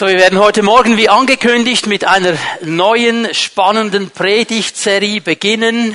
So, wir werden heute Morgen wie angekündigt mit einer neuen spannenden Predigtserie beginnen.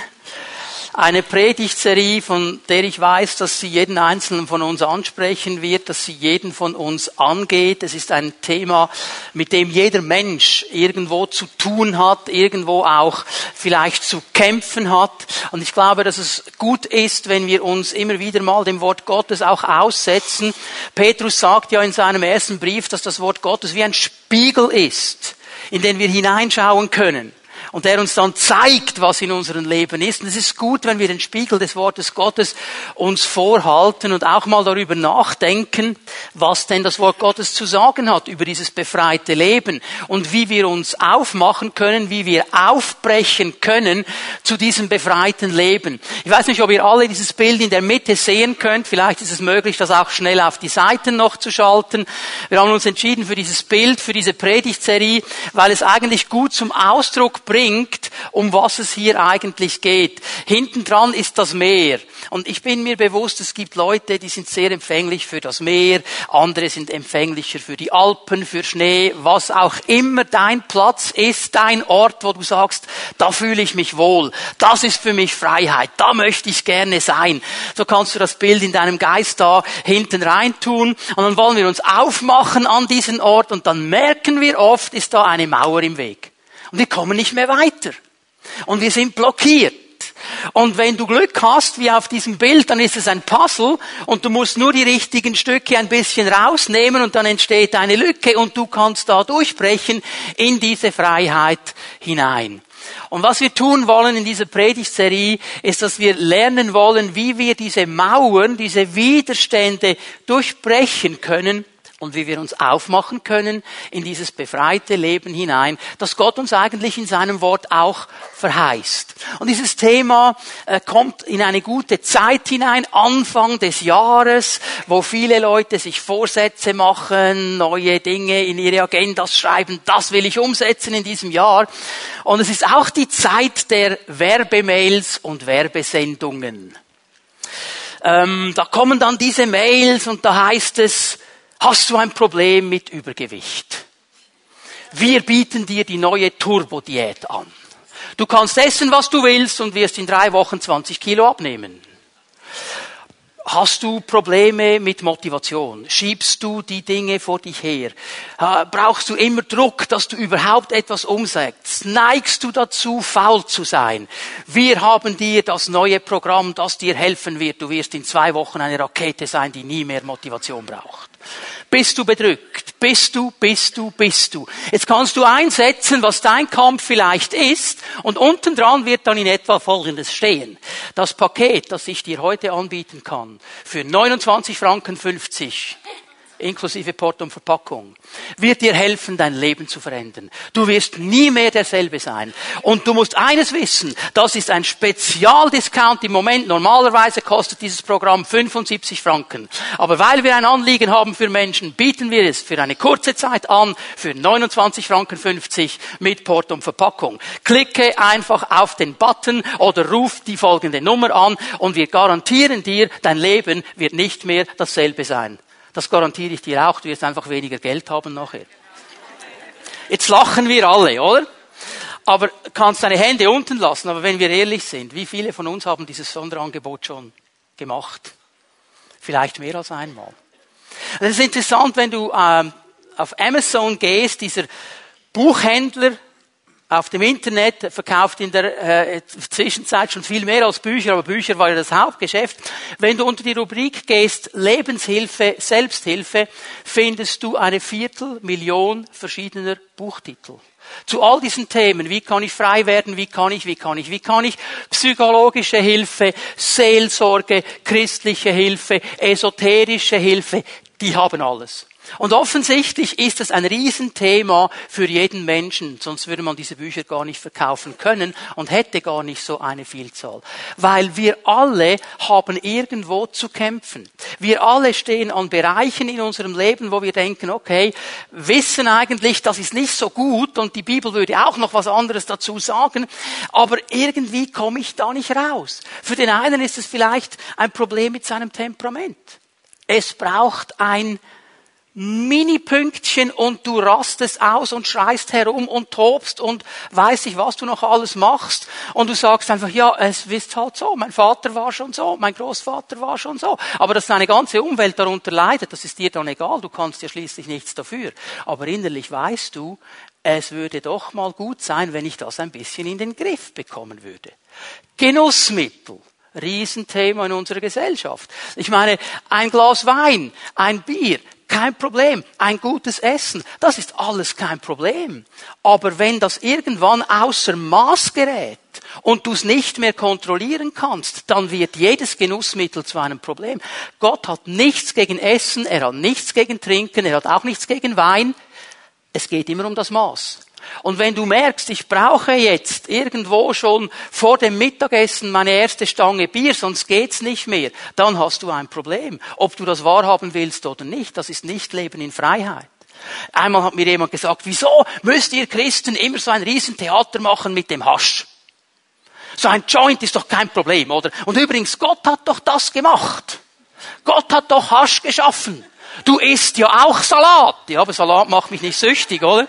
Eine Predigtserie, von der ich weiß, dass sie jeden einzelnen von uns ansprechen wird, dass sie jeden von uns angeht. Es ist ein Thema, mit dem jeder Mensch irgendwo zu tun hat, irgendwo auch vielleicht zu kämpfen hat. Und ich glaube, dass es gut ist, wenn wir uns immer wieder mal dem Wort Gottes auch aussetzen. Petrus sagt ja in seinem ersten Brief, dass das Wort Gottes wie ein Spiegel ist, in den wir hineinschauen können und der uns dann zeigt, was in unserem Leben ist. Und es ist gut, wenn wir den Spiegel des Wortes Gottes uns vorhalten und auch mal darüber nachdenken, was denn das Wort Gottes zu sagen hat über dieses befreite Leben und wie wir uns aufmachen können, wie wir aufbrechen können zu diesem befreiten Leben. Ich weiß nicht, ob ihr alle dieses Bild in der Mitte sehen könnt. Vielleicht ist es möglich, das auch schnell auf die Seiten noch zu schalten. Wir haben uns entschieden für dieses Bild, für diese Predigtserie, weil es eigentlich gut zum Ausdruck bringt, bringt, um was es hier eigentlich geht. Hinten dran ist das Meer. Und ich bin mir bewusst, es gibt Leute, die sind sehr empfänglich für das Meer, andere sind empfänglicher für die Alpen, für Schnee, was auch immer dein Platz ist, dein Ort, wo du sagst, da fühle ich mich wohl, das ist für mich Freiheit, da möchte ich gerne sein. So kannst du das Bild in deinem Geist da hinten rein tun und dann wollen wir uns aufmachen an diesen Ort und dann merken wir oft, ist da eine Mauer im Weg. Und wir kommen nicht mehr weiter. Und wir sind blockiert. Und wenn du Glück hast, wie auf diesem Bild, dann ist es ein Puzzle und du musst nur die richtigen Stücke ein bisschen rausnehmen und dann entsteht eine Lücke und du kannst da durchbrechen in diese Freiheit hinein. Und was wir tun wollen in dieser Predigtserie, ist, dass wir lernen wollen, wie wir diese Mauern, diese Widerstände durchbrechen können und wie wir uns aufmachen können in dieses befreite Leben hinein, das Gott uns eigentlich in seinem Wort auch verheißt. Und dieses Thema äh, kommt in eine gute Zeit hinein, Anfang des Jahres, wo viele Leute sich Vorsätze machen, neue Dinge in ihre Agendas schreiben, das will ich umsetzen in diesem Jahr. Und es ist auch die Zeit der Werbemails und Werbesendungen. Ähm, da kommen dann diese Mails und da heißt es, Hast du ein Problem mit Übergewicht? Wir bieten dir die neue Turbo-Diät an. Du kannst essen, was du willst und wirst in drei Wochen 20 Kilo abnehmen. Hast du Probleme mit Motivation? Schiebst du die Dinge vor dich her? Brauchst du immer Druck, dass du überhaupt etwas umsetzt? Neigst du dazu, faul zu sein? Wir haben dir das neue Programm, das dir helfen wird. Du wirst in zwei Wochen eine Rakete sein, die nie mehr Motivation braucht. Bist du bedrückt? Bist du, bist du, bist du? Jetzt kannst du einsetzen, was dein Kampf vielleicht ist, und unten dran wird dann in etwa Folgendes stehen. Das Paket, das ich dir heute anbieten kann, für 29 Franken 50, inklusive Port und Verpackung, wird dir helfen, dein Leben zu verändern. Du wirst nie mehr derselbe sein. Und du musst eines wissen, das ist ein Spezialdiscount im Moment. Normalerweise kostet dieses Programm 75 Franken. Aber weil wir ein Anliegen haben für Menschen, bieten wir es für eine kurze Zeit an, für 29 Franken 50 mit Port und Verpackung. Klicke einfach auf den Button oder ruf die folgende Nummer an und wir garantieren dir, dein Leben wird nicht mehr dasselbe sein. Das garantiere ich dir auch. Du wirst einfach weniger Geld haben nachher. Jetzt lachen wir alle, oder? Aber kannst deine Hände unten lassen. Aber wenn wir ehrlich sind, wie viele von uns haben dieses Sonderangebot schon gemacht? Vielleicht mehr als einmal. Es ist interessant, wenn du ähm, auf Amazon gehst, dieser Buchhändler auf dem Internet verkauft in der äh, Zwischenzeit schon viel mehr als Bücher, aber Bücher war ja das Hauptgeschäft. Wenn du unter die Rubrik gehst, Lebenshilfe, Selbsthilfe, findest du eine Viertelmillion verschiedener Buchtitel. Zu all diesen Themen, wie kann ich frei werden, wie kann ich, wie kann ich, wie kann ich, psychologische Hilfe, Seelsorge, christliche Hilfe, esoterische Hilfe, die haben alles. Und offensichtlich ist es ein Riesenthema für jeden Menschen, sonst würde man diese Bücher gar nicht verkaufen können und hätte gar nicht so eine Vielzahl. Weil wir alle haben irgendwo zu kämpfen. Wir alle stehen an Bereichen in unserem Leben, wo wir denken, okay, wissen eigentlich, das ist nicht so gut und die Bibel würde auch noch was anderes dazu sagen, aber irgendwie komme ich da nicht raus. Für den einen ist es vielleicht ein Problem mit seinem Temperament. Es braucht ein Mini-Pünktchen und du rastest aus und schreist herum und tobst und weiß ich, was du noch alles machst. Und du sagst einfach, ja, es ist halt so. Mein Vater war schon so, mein Großvater war schon so. Aber dass deine ganze Umwelt darunter leidet, das ist dir dann egal. Du kannst ja schließlich nichts dafür. Aber innerlich weißt du, es würde doch mal gut sein, wenn ich das ein bisschen in den Griff bekommen würde. Genussmittel. Riesenthema in unserer Gesellschaft. Ich meine, ein Glas Wein, ein Bier, kein Problem. Ein gutes Essen, das ist alles kein Problem. Aber wenn das irgendwann außer Maß gerät und du es nicht mehr kontrollieren kannst, dann wird jedes Genussmittel zu einem Problem. Gott hat nichts gegen Essen, er hat nichts gegen Trinken, er hat auch nichts gegen Wein. Es geht immer um das Maß. Und wenn du merkst, ich brauche jetzt irgendwo schon vor dem Mittagessen meine erste Stange Bier, sonst geht's nicht mehr, dann hast du ein Problem. Ob du das wahrhaben willst oder nicht, das ist nicht Leben in Freiheit. Einmal hat mir jemand gesagt, wieso müsst ihr Christen immer so ein Riesentheater machen mit dem Hasch? So ein Joint ist doch kein Problem, oder? Und übrigens, Gott hat doch das gemacht. Gott hat doch Hasch geschaffen. Du isst ja auch Salat. Ja, aber Salat macht mich nicht süchtig, oder?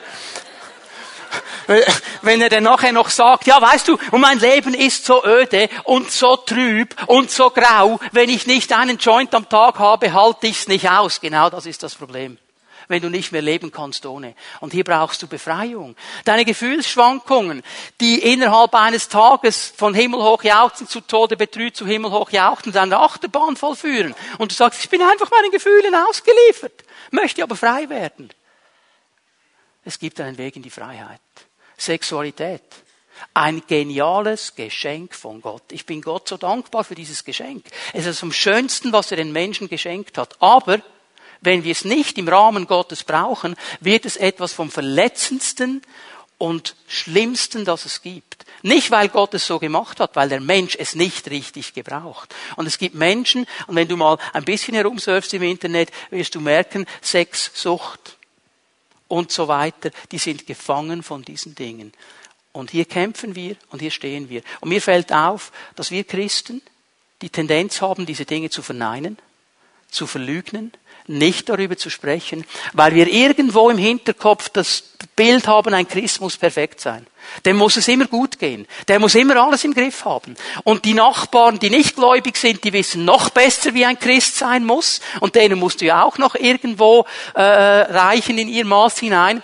Wenn er dann nachher noch sagt, ja, weißt du, und mein Leben ist so öde und so trüb und so grau, wenn ich nicht einen Joint am Tag habe, halte ich's nicht aus. Genau das ist das Problem wenn du nicht mehr leben kannst ohne. Und hier brauchst du Befreiung. Deine Gefühlsschwankungen, die innerhalb eines Tages von himmelhoch jauchzen zu Tode betrüht, zu himmelhoch jauchzen, dann eine Achterbahn vollführen. Und du sagst, ich bin einfach meinen Gefühlen ausgeliefert, möchte aber frei werden. Es gibt einen Weg in die Freiheit. Sexualität. Ein geniales Geschenk von Gott. Ich bin Gott so dankbar für dieses Geschenk. Es ist vom Schönsten, was er den Menschen geschenkt hat. Aber wenn wir es nicht im Rahmen Gottes brauchen, wird es etwas vom Verletzendsten und Schlimmsten, das es gibt. Nicht, weil Gott es so gemacht hat, weil der Mensch es nicht richtig gebraucht. Und es gibt Menschen, und wenn du mal ein bisschen herumsurfst im Internet, wirst du merken, Sexsucht, und so weiter, die sind gefangen von diesen Dingen. Und hier kämpfen wir und hier stehen wir. Und mir fällt auf, dass wir Christen die Tendenz haben, diese Dinge zu verneinen, zu verlügnen, nicht darüber zu sprechen, weil wir irgendwo im Hinterkopf das Bild haben, ein Christ muss perfekt sein. Dem muss es immer gut gehen. Der muss immer alles im Griff haben. Und die Nachbarn, die nicht gläubig sind, die wissen noch besser, wie ein Christ sein muss. Und denen musst du ja auch noch irgendwo äh, reichen in ihr Maß hinein.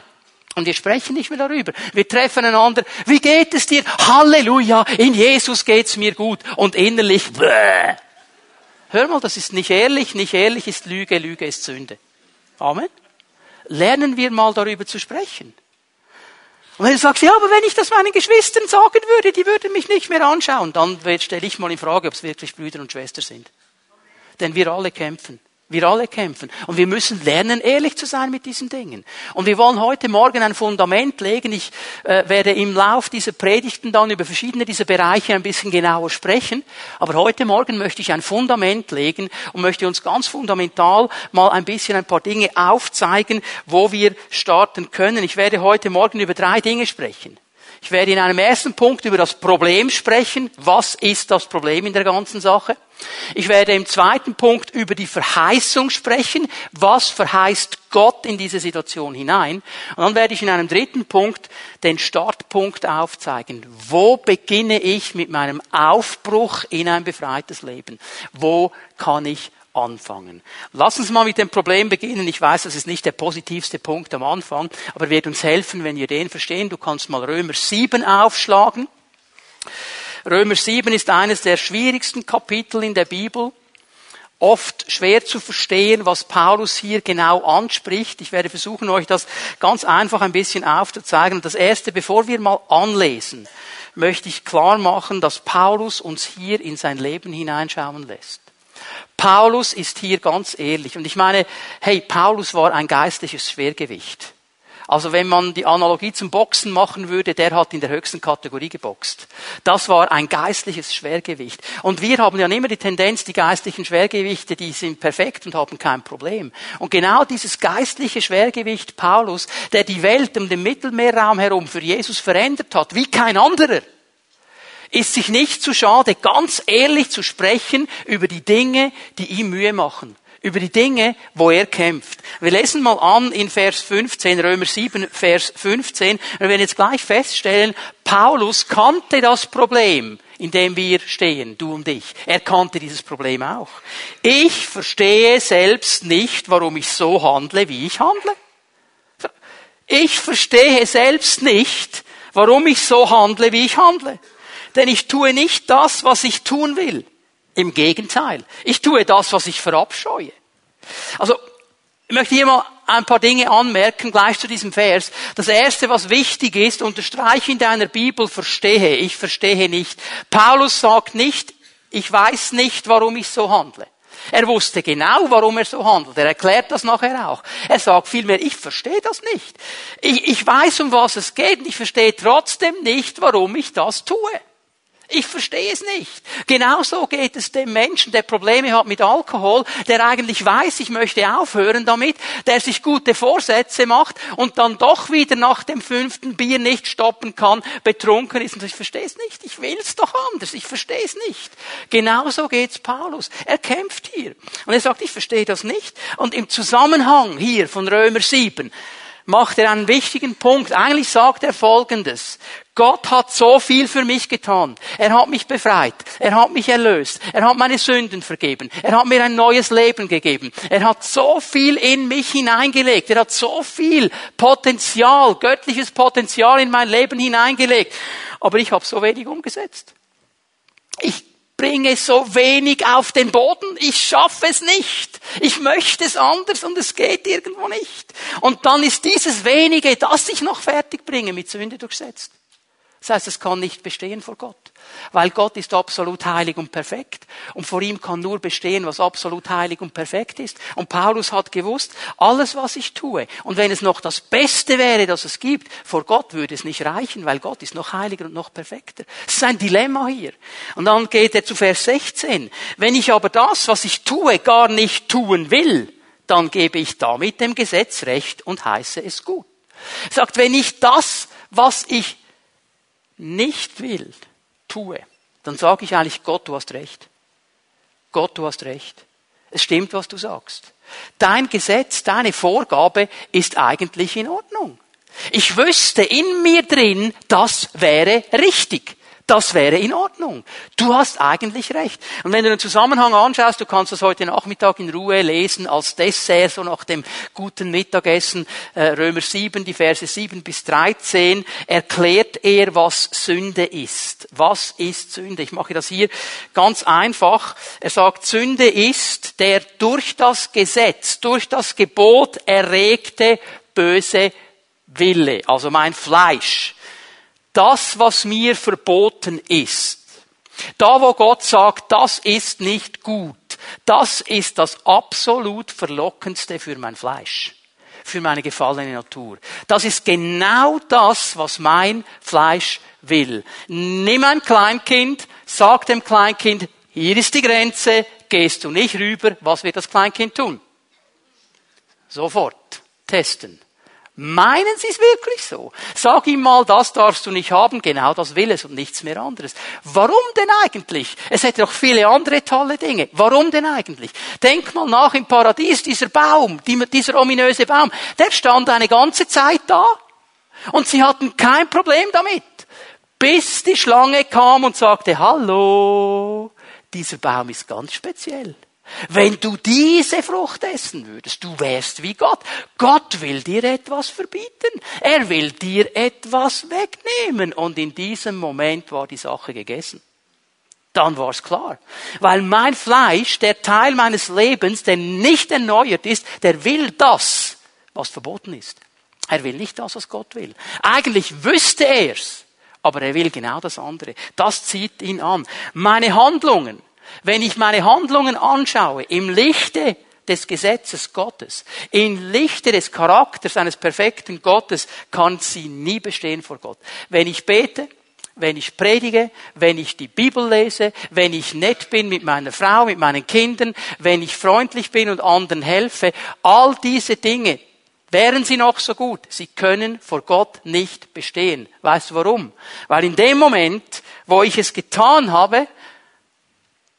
Und wir sprechen nicht mehr darüber. Wir treffen einander. Wie geht es dir? Halleluja, in Jesus geht's mir gut. Und innerlich, bäh. Hör mal, das ist nicht ehrlich, nicht ehrlich ist Lüge, Lüge ist Sünde. Amen. Lernen wir mal darüber zu sprechen. Und wenn du sagst, ja, aber wenn ich das meinen Geschwistern sagen würde, die würden mich nicht mehr anschauen, dann stelle ich mal in Frage, ob es wirklich Brüder und Schwestern sind. Denn wir alle kämpfen. Wir alle kämpfen. Und wir müssen lernen, ehrlich zu sein mit diesen Dingen. Und wir wollen heute Morgen ein Fundament legen. Ich äh, werde im Lauf dieser Predigten dann über verschiedene dieser Bereiche ein bisschen genauer sprechen. Aber heute Morgen möchte ich ein Fundament legen und möchte uns ganz fundamental mal ein bisschen ein paar Dinge aufzeigen, wo wir starten können. Ich werde heute Morgen über drei Dinge sprechen. Ich werde in einem ersten Punkt über das Problem sprechen. Was ist das Problem in der ganzen Sache? Ich werde im zweiten Punkt über die Verheißung sprechen. Was verheißt Gott in diese Situation hinein? Und dann werde ich in einem dritten Punkt den Startpunkt aufzeigen. Wo beginne ich mit meinem Aufbruch in ein befreites Leben? Wo kann ich anfangen. Lass uns mal mit dem Problem beginnen. Ich weiß, das ist nicht der positivste Punkt am Anfang, aber wird uns helfen, wenn wir den verstehen. Du kannst mal Römer 7 aufschlagen. Römer 7 ist eines der schwierigsten Kapitel in der Bibel. Oft schwer zu verstehen, was Paulus hier genau anspricht. Ich werde versuchen, euch das ganz einfach ein bisschen aufzuzeigen. Das erste, bevor wir mal anlesen, möchte ich klar machen, dass Paulus uns hier in sein Leben hineinschauen lässt. Paulus ist hier ganz ehrlich. Und ich meine, hey, Paulus war ein geistliches Schwergewicht. Also wenn man die Analogie zum Boxen machen würde, der hat in der höchsten Kategorie geboxt. Das war ein geistliches Schwergewicht. Und wir haben ja immer die Tendenz, die geistlichen Schwergewichte, die sind perfekt und haben kein Problem. Und genau dieses geistliche Schwergewicht Paulus, der die Welt um den Mittelmeerraum herum für Jesus verändert hat, wie kein anderer, ist sich nicht zu schade, ganz ehrlich zu sprechen über die Dinge, die ihm Mühe machen über die Dinge, wo er kämpft. Wir lesen mal an in Vers 15, Römer 7, Vers 15. Und wir werden jetzt gleich feststellen, Paulus kannte das Problem, in dem wir stehen, du und ich. Er kannte dieses Problem auch. Ich verstehe selbst nicht, warum ich so handle, wie ich handle. Ich verstehe selbst nicht, warum ich so handle, wie ich handle. Denn ich tue nicht das, was ich tun will. Im Gegenteil. Ich tue das, was ich verabscheue. Also, ich möchte hier mal ein paar Dinge anmerken, gleich zu diesem Vers. Das erste, was wichtig ist, unterstreiche in deiner Bibel, verstehe. Ich verstehe nicht. Paulus sagt nicht, ich weiß nicht, warum ich so handle. Er wusste genau, warum er so handelt. Er erklärt das nachher auch. Er sagt vielmehr, ich verstehe das nicht. Ich, ich weiß, um was es geht und ich verstehe trotzdem nicht, warum ich das tue. Ich verstehe es nicht. Genauso geht es dem Menschen, der Probleme hat mit Alkohol, der eigentlich weiß, ich möchte aufhören damit, der sich gute Vorsätze macht und dann doch wieder nach dem fünften Bier nicht stoppen kann, betrunken ist und ich verstehe es nicht. Ich will es doch anders. Ich verstehe es nicht. Genauso geht's Paulus. Er kämpft hier. Und er sagt, ich verstehe das nicht. Und im Zusammenhang hier von Römer 7, macht er einen wichtigen Punkt. Eigentlich sagt er Folgendes. Gott hat so viel für mich getan. Er hat mich befreit. Er hat mich erlöst. Er hat meine Sünden vergeben. Er hat mir ein neues Leben gegeben. Er hat so viel in mich hineingelegt. Er hat so viel Potenzial, göttliches Potenzial in mein Leben hineingelegt. Aber ich habe so wenig umgesetzt. Ich bringe so wenig auf den Boden, ich schaffe es nicht. Ich möchte es anders und es geht irgendwo nicht. Und dann ist dieses wenige, das ich noch fertig bringe, mit Sünde durchsetzt. Das heißt, es kann nicht bestehen vor Gott. Weil Gott ist absolut heilig und perfekt. Und vor ihm kann nur bestehen, was absolut heilig und perfekt ist. Und Paulus hat gewusst, alles, was ich tue, und wenn es noch das Beste wäre, das es gibt, vor Gott würde es nicht reichen, weil Gott ist noch heiliger und noch perfekter. Das ist ein Dilemma hier. Und dann geht er zu Vers 16. Wenn ich aber das, was ich tue, gar nicht tun will, dann gebe ich damit dem Gesetz Recht und heiße es gut. Er sagt, wenn ich das, was ich nicht will, tue, dann sage ich eigentlich, Gott, du hast recht. Gott, du hast recht. Es stimmt, was du sagst. Dein Gesetz, deine Vorgabe ist eigentlich in Ordnung. Ich wüsste in mir drin, das wäre richtig. Das wäre in Ordnung. Du hast eigentlich recht. Und wenn du den Zusammenhang anschaust, du kannst das heute Nachmittag in Ruhe lesen als Dessert, so nach dem guten Mittagessen, äh, Römer 7, die Verse 7 bis 13, erklärt er, was Sünde ist. Was ist Sünde? Ich mache das hier ganz einfach. Er sagt, Sünde ist der durch das Gesetz, durch das Gebot erregte böse Wille, also mein Fleisch das, was mir verboten ist. Da, wo Gott sagt, das ist nicht gut, das ist das absolut Verlockendste für mein Fleisch, für meine gefallene Natur. Das ist genau das, was mein Fleisch will. Nimm ein Kleinkind, sag dem Kleinkind, hier ist die Grenze, gehst du nicht rüber, was wird das Kleinkind tun? Sofort testen. Meinen Sie es wirklich so? Sag ihm mal, das darfst du nicht haben, genau das will es und nichts mehr anderes. Warum denn eigentlich? Es hätte doch viele andere tolle Dinge. Warum denn eigentlich? Denk mal nach im Paradies, dieser Baum, dieser ominöse Baum, der stand eine ganze Zeit da. Und sie hatten kein Problem damit. Bis die Schlange kam und sagte, hallo, dieser Baum ist ganz speziell. Wenn du diese Frucht essen würdest, du wärst wie Gott. Gott will dir etwas verbieten. Er will dir etwas wegnehmen. Und in diesem Moment war die Sache gegessen. Dann war es klar. Weil mein Fleisch, der Teil meines Lebens, der nicht erneuert ist, der will das, was verboten ist. Er will nicht das, was Gott will. Eigentlich wüsste er's, aber er will genau das andere. Das zieht ihn an. Meine Handlungen, wenn ich meine Handlungen anschaue im Lichte des Gesetzes Gottes, im Lichte des Charakters eines perfekten Gottes, kann sie nie bestehen vor Gott. Wenn ich bete, wenn ich predige, wenn ich die Bibel lese, wenn ich nett bin mit meiner Frau, mit meinen Kindern, wenn ich freundlich bin und anderen helfe, all diese Dinge, wären sie noch so gut, sie können vor Gott nicht bestehen. Weißt du warum? Weil in dem Moment, wo ich es getan habe,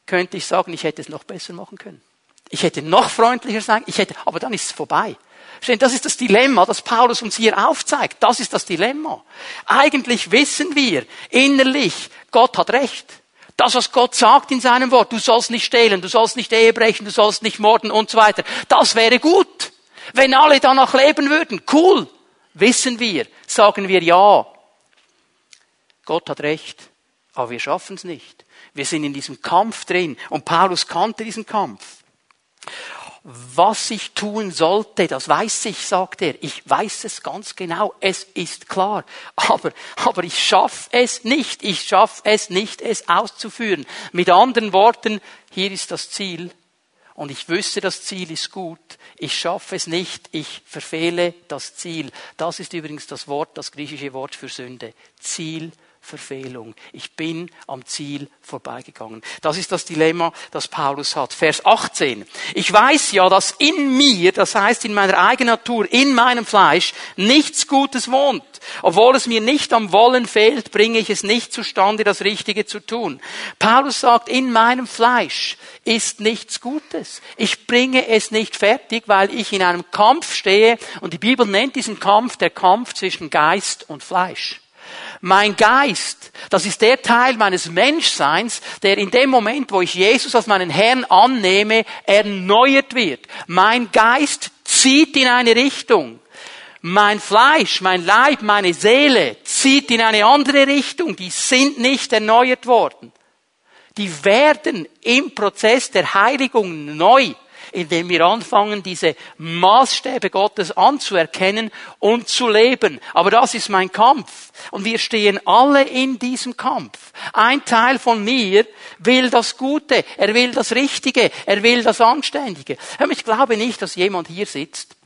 könnte ich sagen, ich hätte es noch besser machen können. Ich hätte noch freundlicher sein, ich hätte, aber dann ist es vorbei. Das ist das Dilemma, das Paulus uns hier aufzeigt. Das ist das Dilemma. Eigentlich wissen wir innerlich, Gott hat recht. Das, was Gott sagt in seinem Wort, du sollst nicht stehlen, du sollst nicht Ehe brechen, du sollst nicht morden und so weiter, das wäre gut. Wenn alle danach leben würden, cool, wissen wir, sagen wir ja. Gott hat recht, aber wir schaffen es nicht. Wir sind in diesem Kampf drin und Paulus kannte diesen Kampf. Was ich tun sollte, das weiß ich, sagt er. Ich weiß es ganz genau. Es ist klar. Aber, aber ich schaffe es nicht. Ich schaffe es nicht, es auszuführen. Mit anderen Worten, hier ist das Ziel. Und ich wüsste, das Ziel ist gut. Ich schaffe es nicht. Ich verfehle das Ziel. Das ist übrigens das Wort, das griechische Wort für Sünde. Ziel Verfehlung. Ich bin am Ziel vorbeigegangen. Das ist das Dilemma, das Paulus hat. Vers 18. Ich weiß ja, dass in mir, das heißt in meiner eigenen Natur, in meinem Fleisch, nichts Gutes wohnt. Obwohl es mir nicht am Wollen fehlt, bringe ich es nicht zustande, das Richtige zu tun. Paulus sagt, in meinem Fleisch ist nichts Gutes. Ich bringe es nicht fertig, weil ich in einem Kampf stehe und die Bibel nennt diesen Kampf der Kampf zwischen Geist und Fleisch. Mein Geist, das ist der Teil meines Menschseins, der in dem Moment, wo ich Jesus als meinen Herrn annehme, erneuert wird. Mein Geist zieht in eine Richtung. Mein Fleisch, mein Leib, meine Seele zieht in eine andere Richtung. Die sind nicht erneuert worden. Die werden im Prozess der Heiligung neu indem wir anfangen, diese Maßstäbe Gottes anzuerkennen und zu leben. Aber das ist mein Kampf. Und wir stehen alle in diesem Kampf. Ein Teil von mir will das Gute, er will das Richtige, er will das Anständige. Ich glaube nicht, dass jemand hier sitzt,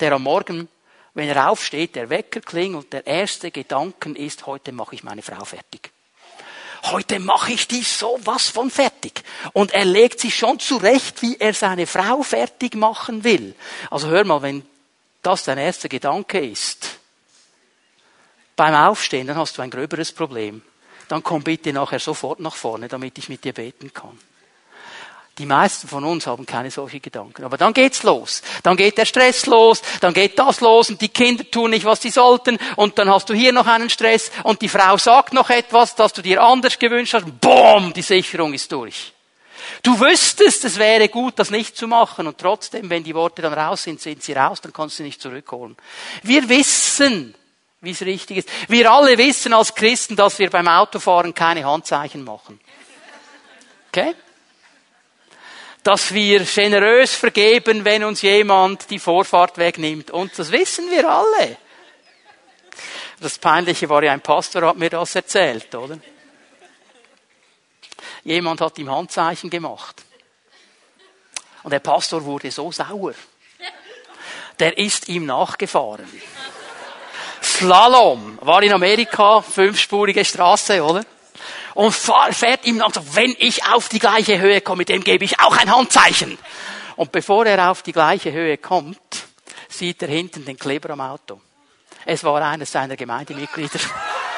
der am Morgen wenn er aufsteht, der Wecker klingelt und der erste Gedanken ist, heute mache ich meine Frau fertig heute mache ich die sowas von fertig. Und er legt sich schon zurecht, wie er seine Frau fertig machen will. Also hör mal, wenn das dein erster Gedanke ist, beim Aufstehen, dann hast du ein gröberes Problem. Dann komm bitte nachher sofort nach vorne, damit ich mit dir beten kann. Die meisten von uns haben keine solchen Gedanken. Aber dann geht's los. Dann geht der Stress los, dann geht das los und die Kinder tun nicht, was sie sollten und dann hast du hier noch einen Stress und die Frau sagt noch etwas, das du dir anders gewünscht hast. Boom, die Sicherung ist durch. Du wüsstest, es wäre gut, das nicht zu machen und trotzdem, wenn die Worte dann raus sind, sind sie raus, dann kannst du sie nicht zurückholen. Wir wissen, wie es richtig ist. Wir alle wissen als Christen, dass wir beim Autofahren keine Handzeichen machen. Okay? Dass wir generös vergeben, wenn uns jemand die Vorfahrt wegnimmt. Und das wissen wir alle. Das Peinliche war ja, ein Pastor hat mir das erzählt, oder? Jemand hat ihm Handzeichen gemacht. Und der Pastor wurde so sauer. Der ist ihm nachgefahren. Slalom war in Amerika, fünfspurige Straße, oder? Und fährt ihm dann so, wenn ich auf die gleiche Höhe komme, dem gebe ich auch ein Handzeichen. Und bevor er auf die gleiche Höhe kommt, sieht er hinten den Kleber am Auto. Es war eines seiner Gemeindemitglieder.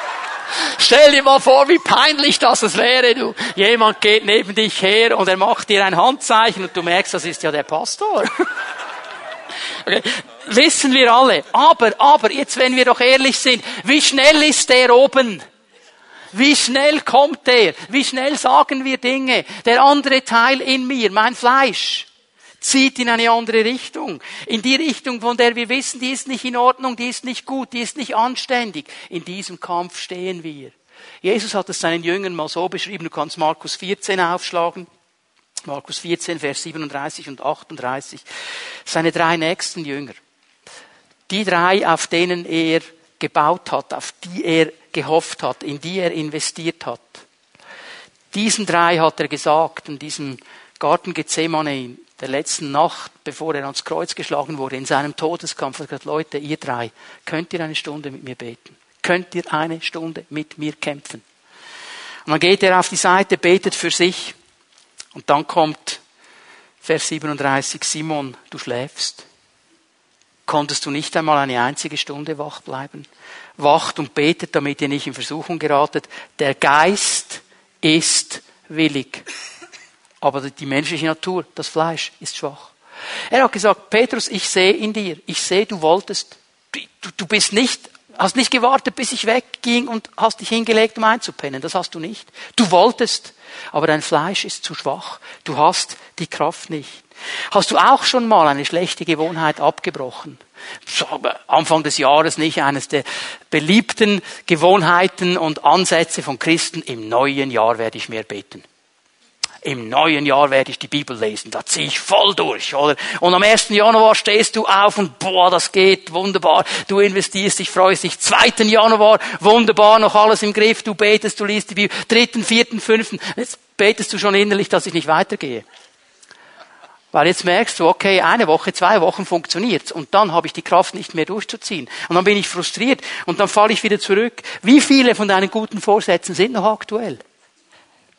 Stell dir mal vor, wie peinlich das wäre, du. Jemand geht neben dich her und er macht dir ein Handzeichen und du merkst, das ist ja der Pastor. Okay. Wissen wir alle. Aber, aber, jetzt wenn wir doch ehrlich sind, wie schnell ist der oben? Wie schnell kommt der? Wie schnell sagen wir Dinge? Der andere Teil in mir, mein Fleisch, zieht in eine andere Richtung. In die Richtung, von der wir wissen, die ist nicht in Ordnung, die ist nicht gut, die ist nicht anständig. In diesem Kampf stehen wir. Jesus hat es seinen Jüngern mal so beschrieben, du kannst Markus 14 aufschlagen. Markus 14, Vers 37 und 38. Seine drei nächsten Jünger. Die drei, auf denen er gebaut hat, auf die er gehofft hat, in die er investiert hat. Diesen drei hat er gesagt, in diesem Garten Gethsemane, in der letzten Nacht, bevor er ans Kreuz geschlagen wurde, in seinem Todeskampf, hat gesagt, Leute, ihr drei, könnt ihr eine Stunde mit mir beten? Könnt ihr eine Stunde mit mir kämpfen? Und dann geht er auf die Seite, betet für sich. Und dann kommt Vers 37, Simon, du schläfst. Konntest du nicht einmal eine einzige Stunde wach bleiben? Wacht und betet, damit ihr nicht in Versuchung geratet. Der Geist ist willig, Aber die menschliche Natur, das Fleisch, ist schwach. Er hat gesagt, Petrus, ich sehe in dir, ich sehe, du wolltest, du, du bist nicht, hast nicht gewartet, bis ich wegging und hast dich hingelegt, um einzupennen. Das hast du nicht. Du wolltest, aber dein Fleisch ist zu schwach. Du hast die Kraft nicht. Hast du auch schon mal eine schlechte Gewohnheit abgebrochen? Anfang des Jahres nicht eines der beliebten Gewohnheiten und Ansätze von Christen. Im neuen Jahr werde ich mehr beten. Im neuen Jahr werde ich die Bibel lesen. Da ziehe ich voll durch, oder? Und am 1. Januar stehst du auf und boah, das geht, wunderbar. Du investierst dich, freust dich. 2. Januar, wunderbar, noch alles im Griff. Du betest, du liest die Bibel. 3., 4., 5. Jetzt betest du schon innerlich, dass ich nicht weitergehe. Weil jetzt merkst du, okay, eine Woche, zwei Wochen funktioniert's und dann habe ich die Kraft nicht mehr durchzuziehen. Und dann bin ich frustriert und dann falle ich wieder zurück. Wie viele von deinen guten Vorsätzen sind noch aktuell?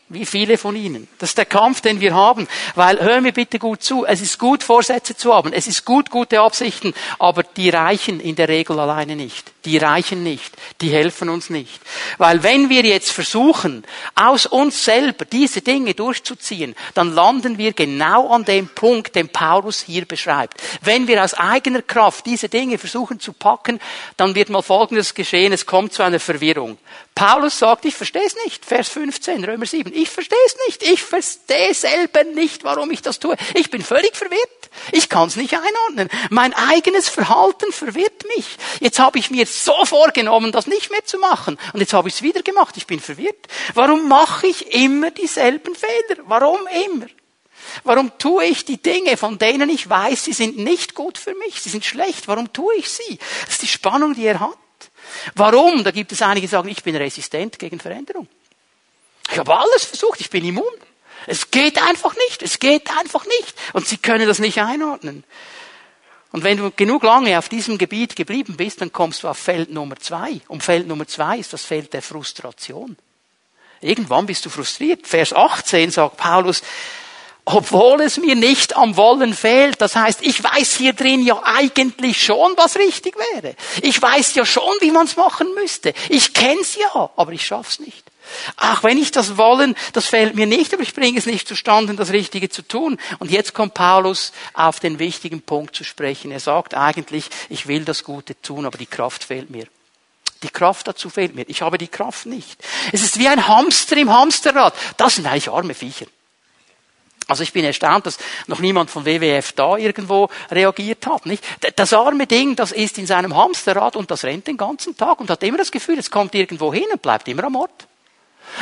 Wie viele von Ihnen? Das ist der Kampf, den wir haben. Weil, hören wir bitte gut zu, es ist gut, Vorsätze zu haben. Es ist gut, gute Absichten. Aber die reichen in der Regel alleine nicht. Die reichen nicht. Die helfen uns nicht. Weil wenn wir jetzt versuchen, aus uns selber diese Dinge durchzuziehen, dann landen wir genau an dem Punkt, den Paulus hier beschreibt. Wenn wir aus eigener Kraft diese Dinge versuchen zu packen, dann wird mal Folgendes geschehen. Es kommt zu einer Verwirrung. Paulus sagt, ich verstehe es nicht. Vers 15, Römer 7. Ich verstehe es nicht. Ich verstehe selber nicht, warum ich das tue. Ich bin völlig verwirrt. Ich kann es nicht einordnen. Mein eigenes Verhalten verwirrt mich. Jetzt habe ich mir so vorgenommen, das nicht mehr zu machen. Und jetzt habe ich es wieder gemacht. Ich bin verwirrt. Warum mache ich immer dieselben Fehler? Warum immer? Warum tue ich die Dinge, von denen ich weiß, sie sind nicht gut für mich, sie sind schlecht? Warum tue ich sie? Das ist die Spannung, die er hat. Warum? Da gibt es einige, die sagen, ich bin resistent gegen Veränderung. Ich habe alles versucht, ich bin immun. Es geht einfach nicht, es geht einfach nicht. Und sie können das nicht einordnen. Und wenn du genug lange auf diesem Gebiet geblieben bist, dann kommst du auf Feld Nummer zwei. Und Feld Nummer zwei ist das Feld der Frustration. Irgendwann bist du frustriert. Vers 18 sagt Paulus, obwohl es mir nicht am Wollen fehlt. Das heißt, ich weiß hier drin ja eigentlich schon, was richtig wäre. Ich weiß ja schon, wie man es machen müsste. Ich kenn's ja, aber ich schaff's nicht. Ach, wenn ich das Wollen, das fehlt mir nicht, aber ich bringe es nicht zustande, das Richtige zu tun. Und jetzt kommt Paulus auf den wichtigen Punkt zu sprechen. Er sagt eigentlich, ich will das Gute tun, aber die Kraft fehlt mir. Die Kraft dazu fehlt mir. Ich habe die Kraft nicht. Es ist wie ein Hamster im Hamsterrad. Das sind eigentlich arme Viecher. Also ich bin erstaunt, dass noch niemand von WWF da irgendwo reagiert hat. Nicht? Das arme Ding, das ist in seinem Hamsterrad und das rennt den ganzen Tag und hat immer das Gefühl, es kommt irgendwo hin und bleibt immer am Ort.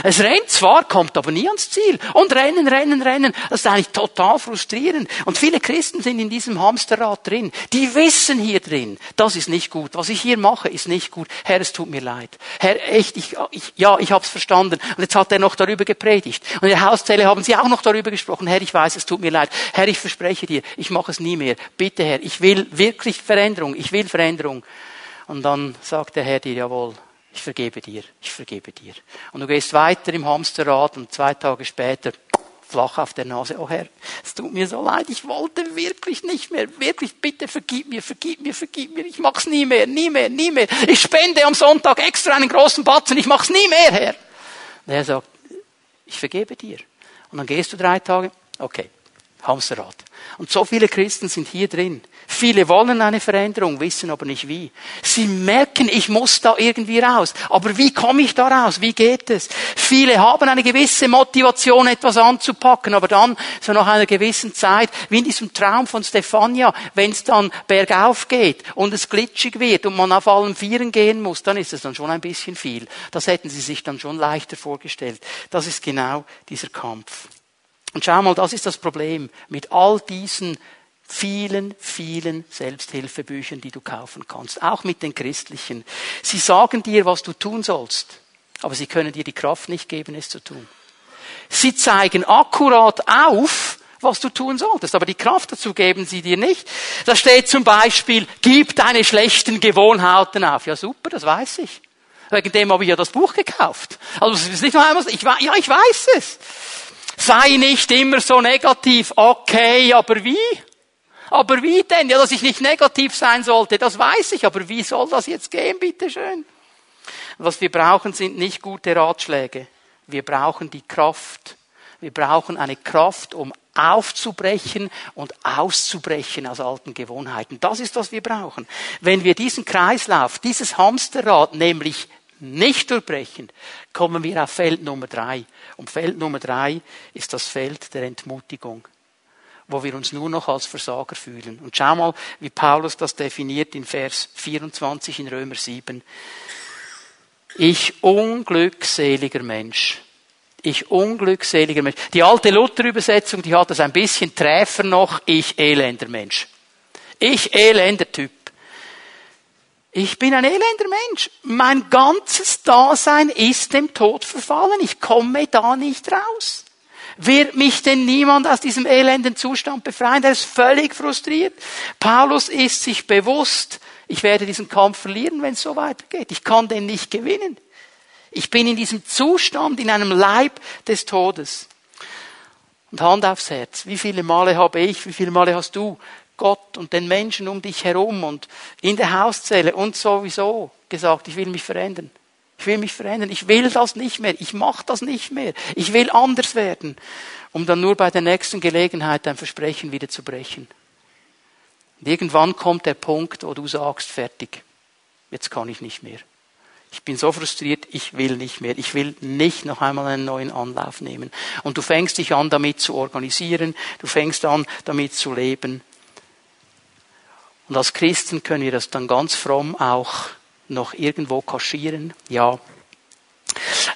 Es rennt zwar, kommt aber nie ans Ziel. Und rennen, rennen, rennen. Das ist eigentlich total frustrierend. Und viele Christen sind in diesem Hamsterrad drin. Die wissen hier drin, das ist nicht gut. Was ich hier mache, ist nicht gut. Herr, es tut mir leid. Herr, echt, ich, ich ja, ich habe es verstanden. Und jetzt hat er noch darüber gepredigt. Und in der Hauszelle haben sie auch noch darüber gesprochen. Herr, ich weiß, es tut mir leid. Herr, ich verspreche dir, ich mache es nie mehr. Bitte, Herr, ich will wirklich Veränderung. Ich will Veränderung. Und dann sagt der Herr dir, jawohl, ich vergebe dir, ich vergebe dir. Und du gehst weiter im Hamsterrad und zwei Tage später flach auf der Nase. Oh Herr, es tut mir so leid, ich wollte wirklich nicht mehr. Wirklich, bitte vergib mir, vergib mir, vergib mir. Ich mach's nie mehr, nie mehr, nie mehr. Ich spende am Sonntag extra einen großen Batzen, ich mach's nie mehr, Herr. Und er sagt, ich vergebe dir. Und dann gehst du drei Tage, okay, Hamsterrad. Und so viele Christen sind hier drin. Viele wollen eine Veränderung, wissen aber nicht wie. Sie merken, ich muss da irgendwie raus. Aber wie komme ich da raus? Wie geht es? Viele haben eine gewisse Motivation, etwas anzupacken, aber dann, so nach einer gewissen Zeit, wie in diesem Traum von Stefania, wenn es dann bergauf geht und es glitschig wird und man auf allen Vieren gehen muss, dann ist es dann schon ein bisschen viel. Das hätten sie sich dann schon leichter vorgestellt. Das ist genau dieser Kampf. Und schau mal, das ist das Problem mit all diesen vielen, vielen Selbsthilfebüchern, die du kaufen kannst, auch mit den christlichen. Sie sagen dir, was du tun sollst, aber sie können dir die Kraft nicht geben, es zu tun. Sie zeigen akkurat auf, was du tun solltest, aber die Kraft dazu geben sie dir nicht. Da steht zum Beispiel, gib deine schlechten Gewohnheiten auf. Ja super, das weiß ich. Wegen dem habe ich ja das Buch gekauft. Also es ist nicht nur einmal, ich, ja, ich weiß es. Sei nicht immer so negativ. Okay, aber wie? Aber wie denn? Ja, dass ich nicht negativ sein sollte, das weiß ich. Aber wie soll das jetzt gehen, bitteschön? Was wir brauchen, sind nicht gute Ratschläge. Wir brauchen die Kraft. Wir brauchen eine Kraft, um aufzubrechen und auszubrechen aus alten Gewohnheiten. Das ist, was wir brauchen. Wenn wir diesen Kreislauf, dieses Hamsterrad nämlich nicht durchbrechen, kommen wir auf Feld Nummer drei. Und Feld Nummer drei ist das Feld der Entmutigung, wo wir uns nur noch als Versager fühlen. Und schau mal, wie Paulus das definiert in Vers 24 in Römer 7. Ich unglückseliger Mensch. Ich unglückseliger Mensch. Die alte Luther-Übersetzung, die hat das ein bisschen träfer noch. Ich elender Mensch. Ich elender Typ. Ich bin ein elender Mensch. Mein ganzes Dasein ist dem Tod verfallen. Ich komme da nicht raus. Wird mich denn niemand aus diesem elenden Zustand befreien? Der ist völlig frustriert. Paulus ist sich bewusst, ich werde diesen Kampf verlieren, wenn es so weitergeht. Ich kann den nicht gewinnen. Ich bin in diesem Zustand, in einem Leib des Todes. Und Hand aufs Herz. Wie viele Male habe ich, wie viele Male hast du Gott und den Menschen um dich herum und in der Hauszelle und sowieso gesagt, ich will mich verändern. Ich will mich verändern. Ich will das nicht mehr. Ich mache das nicht mehr. Ich will anders werden, um dann nur bei der nächsten Gelegenheit dein Versprechen wieder zu brechen. Und irgendwann kommt der Punkt, wo du sagst, fertig. Jetzt kann ich nicht mehr. Ich bin so frustriert, ich will nicht mehr. Ich will nicht noch einmal einen neuen Anlauf nehmen. Und du fängst dich an, damit zu organisieren. Du fängst an, damit zu leben. Und als Christen können wir das dann ganz fromm auch noch irgendwo kaschieren. Ja,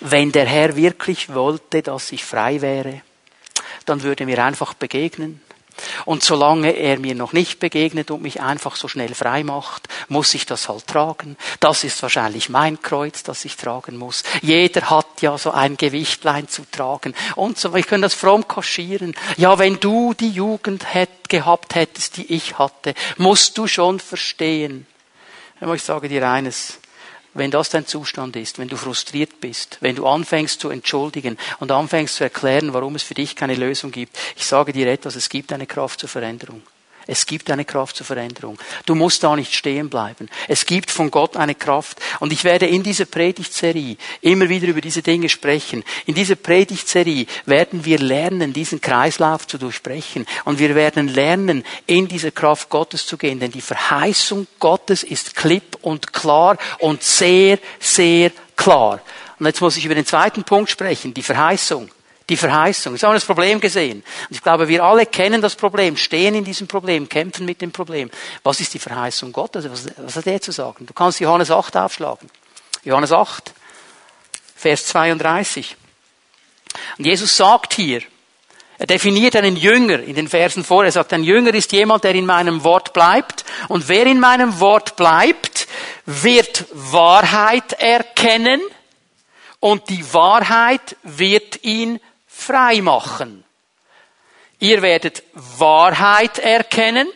wenn der Herr wirklich wollte, dass ich frei wäre, dann würde mir einfach begegnen. Und solange er mir noch nicht begegnet und mich einfach so schnell frei macht, muss ich das halt tragen. Das ist wahrscheinlich mein Kreuz, das ich tragen muss. Jeder hat ja so ein Gewichtlein zu tragen und so. Ich kann das fromm kaschieren. Ja, wenn du die Jugend hätt, gehabt hättest, die ich hatte, musst du schon verstehen. Ich sage dir eines wenn das dein Zustand ist, wenn du frustriert bist, wenn du anfängst zu entschuldigen und anfängst zu erklären, warum es für dich keine Lösung gibt, ich sage dir etwas, es gibt eine Kraft zur Veränderung. Es gibt eine Kraft zur Veränderung. Du musst da nicht stehen bleiben. Es gibt von Gott eine Kraft. Und ich werde in dieser Predigtserie immer wieder über diese Dinge sprechen. In dieser Predigtserie werden wir lernen, diesen Kreislauf zu durchbrechen. Und wir werden lernen, in diese Kraft Gottes zu gehen. Denn die Verheißung Gottes ist klipp und klar und sehr, sehr klar. Und jetzt muss ich über den zweiten Punkt sprechen, die Verheißung. Die Verheißung. Jetzt haben wir das Problem gesehen. Und ich glaube, wir alle kennen das Problem, stehen in diesem Problem, kämpfen mit dem Problem. Was ist die Verheißung Gottes? Was, was hat er zu sagen? Du kannst Johannes 8 aufschlagen. Johannes 8, Vers 32. Und Jesus sagt hier, er definiert einen Jünger in den Versen vor. Er sagt, ein Jünger ist jemand, der in meinem Wort bleibt. Und wer in meinem Wort bleibt, wird Wahrheit erkennen. Und die Wahrheit wird ihn frei machen. Ihr werdet Wahrheit erkennen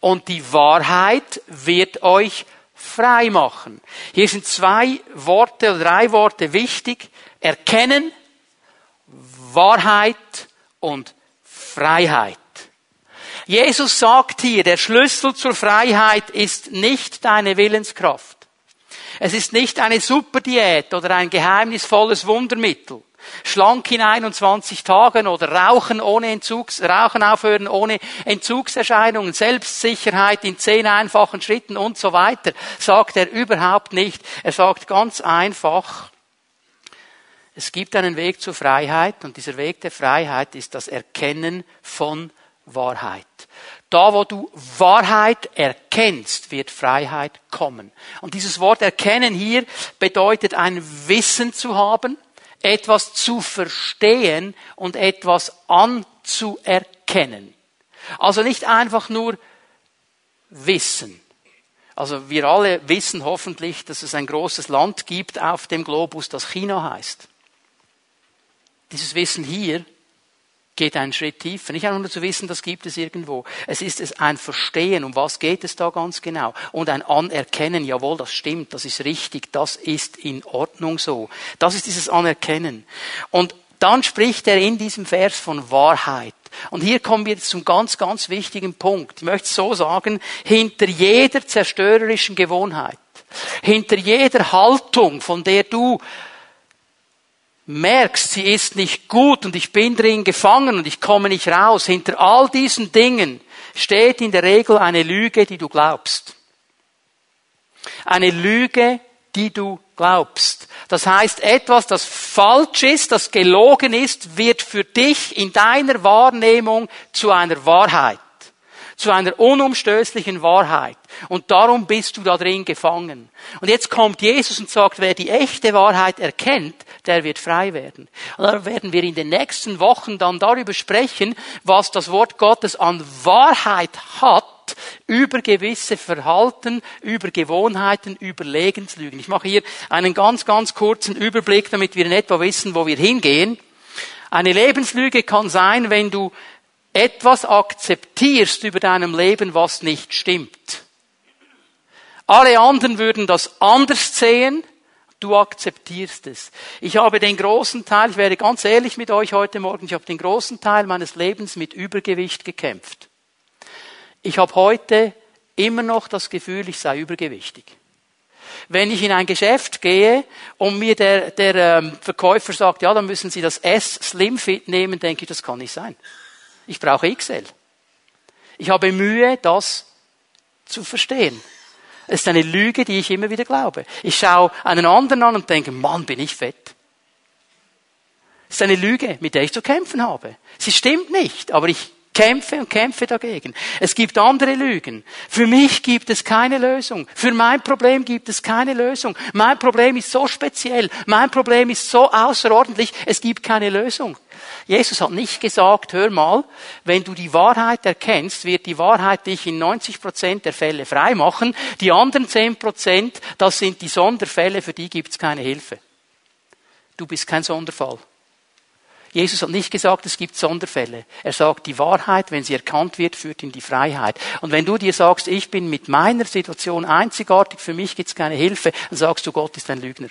und die Wahrheit wird euch frei machen. Hier sind zwei Worte oder drei Worte wichtig. Erkennen, Wahrheit und Freiheit. Jesus sagt hier, der Schlüssel zur Freiheit ist nicht deine Willenskraft. Es ist nicht eine Superdiät oder ein geheimnisvolles Wundermittel schlank in 21 Tagen oder Rauchen ohne Entzugs, Rauchen aufhören ohne Entzugserscheinungen, Selbstsicherheit in zehn einfachen Schritten und so weiter, sagt er überhaupt nicht. Er sagt ganz einfach, es gibt einen Weg zur Freiheit und dieser Weg der Freiheit ist das Erkennen von Wahrheit. Da, wo du Wahrheit erkennst, wird Freiheit kommen. Und dieses Wort erkennen hier bedeutet ein Wissen zu haben, etwas zu verstehen und etwas anzuerkennen. Also nicht einfach nur Wissen. Also wir alle wissen hoffentlich, dass es ein großes Land gibt auf dem Globus, das China heißt. Dieses Wissen hier geht einen Schritt tiefer. Nicht einfach nur zu wissen, das gibt es irgendwo. Es ist es ein Verstehen, um was geht es da ganz genau. Und ein Anerkennen, jawohl, das stimmt, das ist richtig, das ist in Ordnung so. Das ist dieses Anerkennen. Und dann spricht er in diesem Vers von Wahrheit. Und hier kommen wir zum ganz, ganz wichtigen Punkt. Ich möchte es so sagen, hinter jeder merkst, sie ist nicht gut und ich bin drin gefangen und ich komme nicht raus, hinter all diesen Dingen steht in der Regel eine Lüge, die du glaubst. Eine Lüge, die du glaubst. Das heißt, etwas, das falsch ist, das gelogen ist, wird für dich in deiner Wahrnehmung zu einer Wahrheit. Zu einer unumstößlichen Wahrheit. Und darum bist du da drin gefangen. Und jetzt kommt Jesus und sagt, wer die echte Wahrheit erkennt, der wird frei werden. Und da werden wir in den nächsten Wochen dann darüber sprechen, was das Wort Gottes an Wahrheit hat über gewisse Verhalten, über Gewohnheiten, über Lebenslügen. Ich mache hier einen ganz, ganz kurzen Überblick, damit wir in etwa wissen, wo wir hingehen. Eine Lebenslüge kann sein, wenn du etwas akzeptierst über deinem Leben, was nicht stimmt. Alle anderen würden das anders sehen, du akzeptierst es. Ich habe den großen Teil, ich werde ganz ehrlich mit euch heute Morgen, ich habe den großen Teil meines Lebens mit Übergewicht gekämpft. Ich habe heute immer noch das Gefühl, ich sei übergewichtig. Wenn ich in ein Geschäft gehe und mir der, der ähm, Verkäufer sagt, ja, dann müssen Sie das S Slim Fit nehmen, denke ich, das kann nicht sein. Ich brauche XL. Ich habe Mühe, das zu verstehen. Es ist eine Lüge, die ich immer wieder glaube. Ich schaue einen anderen an und denke, Mann, bin ich fett. Es ist eine Lüge, mit der ich zu kämpfen habe. Sie stimmt nicht, aber ich kämpfe und kämpfe dagegen. Es gibt andere Lügen. Für mich gibt es keine Lösung. Für mein Problem gibt es keine Lösung. Mein Problem ist so speziell. Mein Problem ist so außerordentlich. Es gibt keine Lösung. Jesus hat nicht gesagt, hör mal, wenn du die Wahrheit erkennst, wird die Wahrheit dich in 90 Prozent der Fälle frei machen. Die anderen 10 Prozent, das sind die Sonderfälle, für die gibt es keine Hilfe. Du bist kein Sonderfall. Jesus hat nicht gesagt, es gibt Sonderfälle. Er sagt, die Wahrheit, wenn sie erkannt wird, führt in die Freiheit. Und wenn du dir sagst, ich bin mit meiner Situation einzigartig, für mich gibt es keine Hilfe, dann sagst du, Gott ist ein Lügner.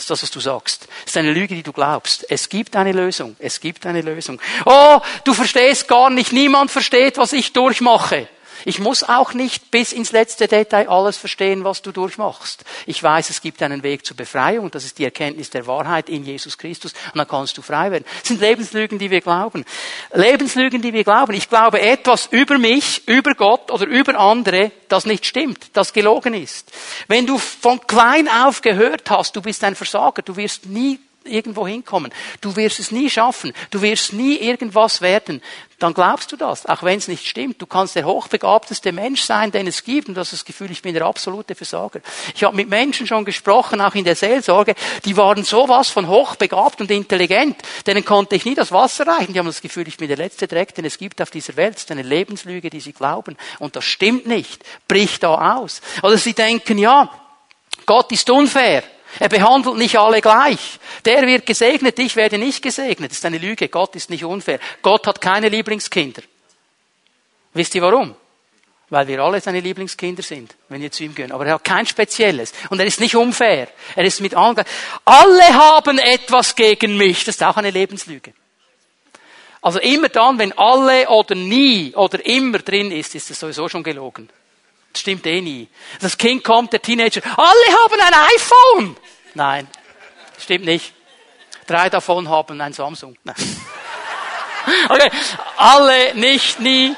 Das ist das, was du sagst. Das ist eine Lüge, die du glaubst. Es gibt eine Lösung. Es gibt eine Lösung. Oh, du verstehst gar nicht. Niemand versteht, was ich durchmache. Ich muss auch nicht bis ins letzte Detail alles verstehen, was du durchmachst. Ich weiß, es gibt einen Weg zur Befreiung. Das ist die Erkenntnis der Wahrheit in Jesus Christus. Und dann kannst du frei werden. Das sind Lebenslügen, die wir glauben. Lebenslügen, die wir glauben. Ich glaube etwas über mich, über Gott oder über andere, das nicht stimmt, das gelogen ist. Wenn du von klein auf gehört hast, du bist ein Versager, du wirst nie irgendwo hinkommen. Du wirst es nie schaffen. Du wirst nie irgendwas werden. Dann glaubst du das, auch wenn es nicht stimmt. Du kannst der hochbegabteste Mensch sein, den es gibt, und du hast das Gefühl, ich bin der absolute Versager. Ich habe mit Menschen schon gesprochen, auch in der Seelsorge, die waren sowas von hochbegabt und intelligent, denen konnte ich nie das Wasser reichen. Die haben das Gefühl, ich bin der letzte Dreck, den es gibt auf dieser Welt. Das ist eine Lebenslüge, die sie glauben. Und das stimmt nicht. Bricht da aus. Oder sie denken, ja, Gott ist unfair. Er behandelt nicht alle gleich. Der wird gesegnet, ich werde nicht gesegnet. Das ist eine Lüge. Gott ist nicht unfair. Gott hat keine Lieblingskinder. Wisst ihr warum? Weil wir alle seine Lieblingskinder sind, wenn wir zu ihm gehen. Aber er hat kein spezielles. Und er ist nicht unfair. Er ist mit allen. Alle haben etwas gegen mich. Das ist auch eine Lebenslüge. Also immer dann, wenn alle oder nie oder immer drin ist, ist es sowieso schon gelogen. Das stimmt eh nie. Das Kind kommt, der Teenager, alle haben ein iPhone. Nein, stimmt nicht. Drei davon haben ein Samsung. Nein. Okay, alle, nicht, nie.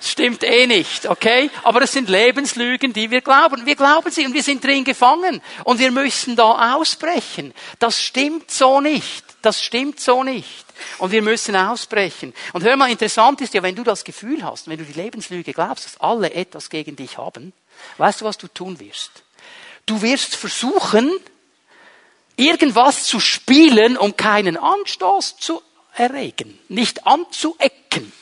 Stimmt eh nicht, okay? Aber es sind Lebenslügen, die wir glauben. Wir glauben sie und wir sind drin gefangen. Und wir müssen da ausbrechen. Das stimmt so nicht. Das stimmt so nicht. Und wir müssen ausbrechen. Und hör mal, interessant ist ja, wenn du das Gefühl hast, wenn du die Lebenslüge glaubst, dass alle etwas gegen dich haben, weißt du, was du tun wirst? Du wirst versuchen, irgendwas zu spielen, um keinen Anstoß zu erregen, nicht anzuecken.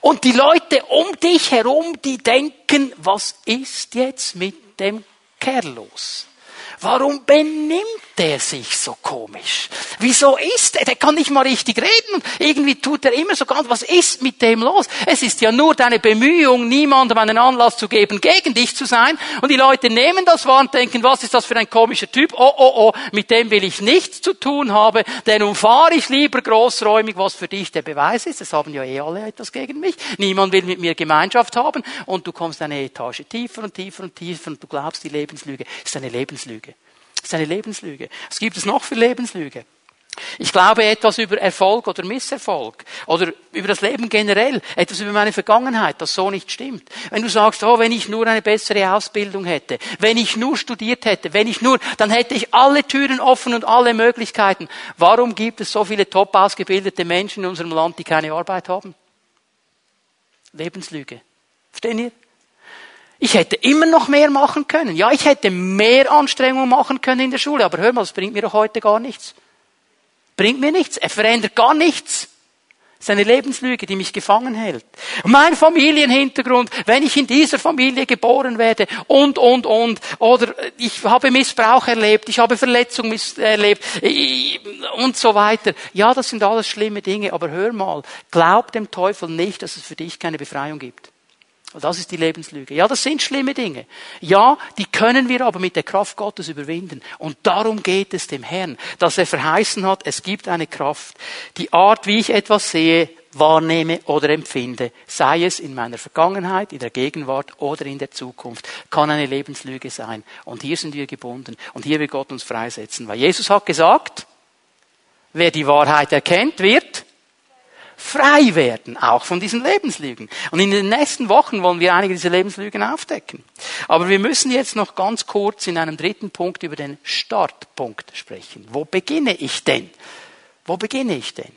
Und die Leute um dich herum, die denken, was ist jetzt mit dem Kerl los? Warum benimmt der sich so komisch? Wieso ist er? Der kann nicht mal richtig reden irgendwie tut er immer so ganz, was ist mit dem los? Es ist ja nur deine Bemühung, niemandem einen Anlass zu geben, gegen dich zu sein. Und die Leute nehmen das wahr und denken, was ist das für ein komischer Typ? Oh, oh, oh, mit dem will ich nichts zu tun haben, denn umfahre ich lieber großräumig, was für dich der Beweis ist. Es haben ja eh alle etwas gegen mich. Niemand will mit mir Gemeinschaft haben und du kommst eine Etage tiefer und tiefer und tiefer und du glaubst, die Lebenslüge ist eine Lebenslüge. Das ist eine Lebenslüge. Was gibt es noch für Lebenslüge? Ich glaube etwas über Erfolg oder Misserfolg oder über das Leben generell, etwas über meine Vergangenheit, das so nicht stimmt. Wenn du sagst, oh, wenn ich nur eine bessere Ausbildung hätte, wenn ich nur studiert hätte, wenn ich nur, dann hätte ich alle Türen offen und alle Möglichkeiten. Warum gibt es so viele top ausgebildete Menschen in unserem Land, die keine Arbeit haben? Lebenslüge. Verstehen ihr? Ich hätte immer noch mehr machen können. Ja, ich hätte mehr Anstrengungen machen können in der Schule, aber hör mal, das bringt mir doch heute gar nichts. Bringt mir nichts. Er verändert gar nichts. Das ist eine Lebenslüge, die mich gefangen hält. Mein Familienhintergrund, wenn ich in dieser Familie geboren werde und, und, und, oder ich habe Missbrauch erlebt, ich habe Verletzung erlebt und so weiter. Ja, das sind alles schlimme Dinge, aber hör mal, glaub dem Teufel nicht, dass es für dich keine Befreiung gibt. Das ist die Lebenslüge. Ja, das sind schlimme Dinge. Ja, die können wir aber mit der Kraft Gottes überwinden. Und darum geht es dem Herrn, dass er verheißen hat, es gibt eine Kraft. Die Art, wie ich etwas sehe, wahrnehme oder empfinde, sei es in meiner Vergangenheit, in der Gegenwart oder in der Zukunft, kann eine Lebenslüge sein. Und hier sind wir gebunden. Und hier will Gott uns freisetzen. Weil Jesus hat gesagt, wer die Wahrheit erkennt, wird frei werden, auch von diesen Lebenslügen. Und in den nächsten Wochen wollen wir einige dieser Lebenslügen aufdecken. Aber wir müssen jetzt noch ganz kurz in einem dritten Punkt über den Startpunkt sprechen. Wo beginne ich denn? Wo beginne ich denn?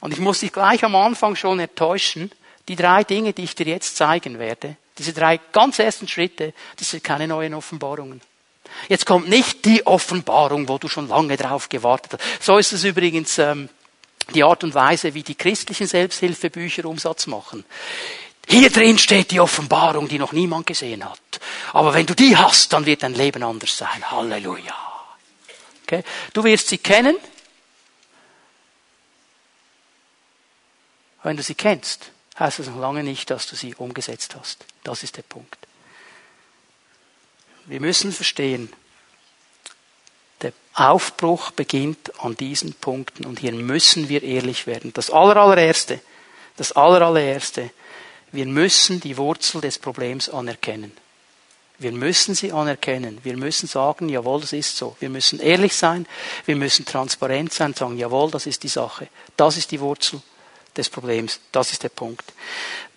Und ich muss dich gleich am Anfang schon enttäuschen. Die drei Dinge, die ich dir jetzt zeigen werde, diese drei ganz ersten Schritte, das sind keine neuen Offenbarungen. Jetzt kommt nicht die Offenbarung, wo du schon lange drauf gewartet hast. So ist es übrigens ähm, die Art und Weise, wie die christlichen Selbsthilfebücher Umsatz machen. Hier drin steht die Offenbarung, die noch niemand gesehen hat. Aber wenn du die hast, dann wird dein Leben anders sein. Halleluja. Okay? Du wirst sie kennen. Wenn du sie kennst, heißt das noch lange nicht, dass du sie umgesetzt hast. Das ist der Punkt. Wir müssen verstehen, der Aufbruch beginnt an diesen Punkten und hier müssen wir ehrlich werden. Das allerallererste, das allerallererste, wir müssen die Wurzel des Problems anerkennen. Wir müssen sie anerkennen. Wir müssen sagen, jawohl, das ist so. Wir müssen ehrlich sein. Wir müssen transparent sein und sagen, jawohl, das ist die Sache. Das ist die Wurzel des Problems. Das ist der Punkt.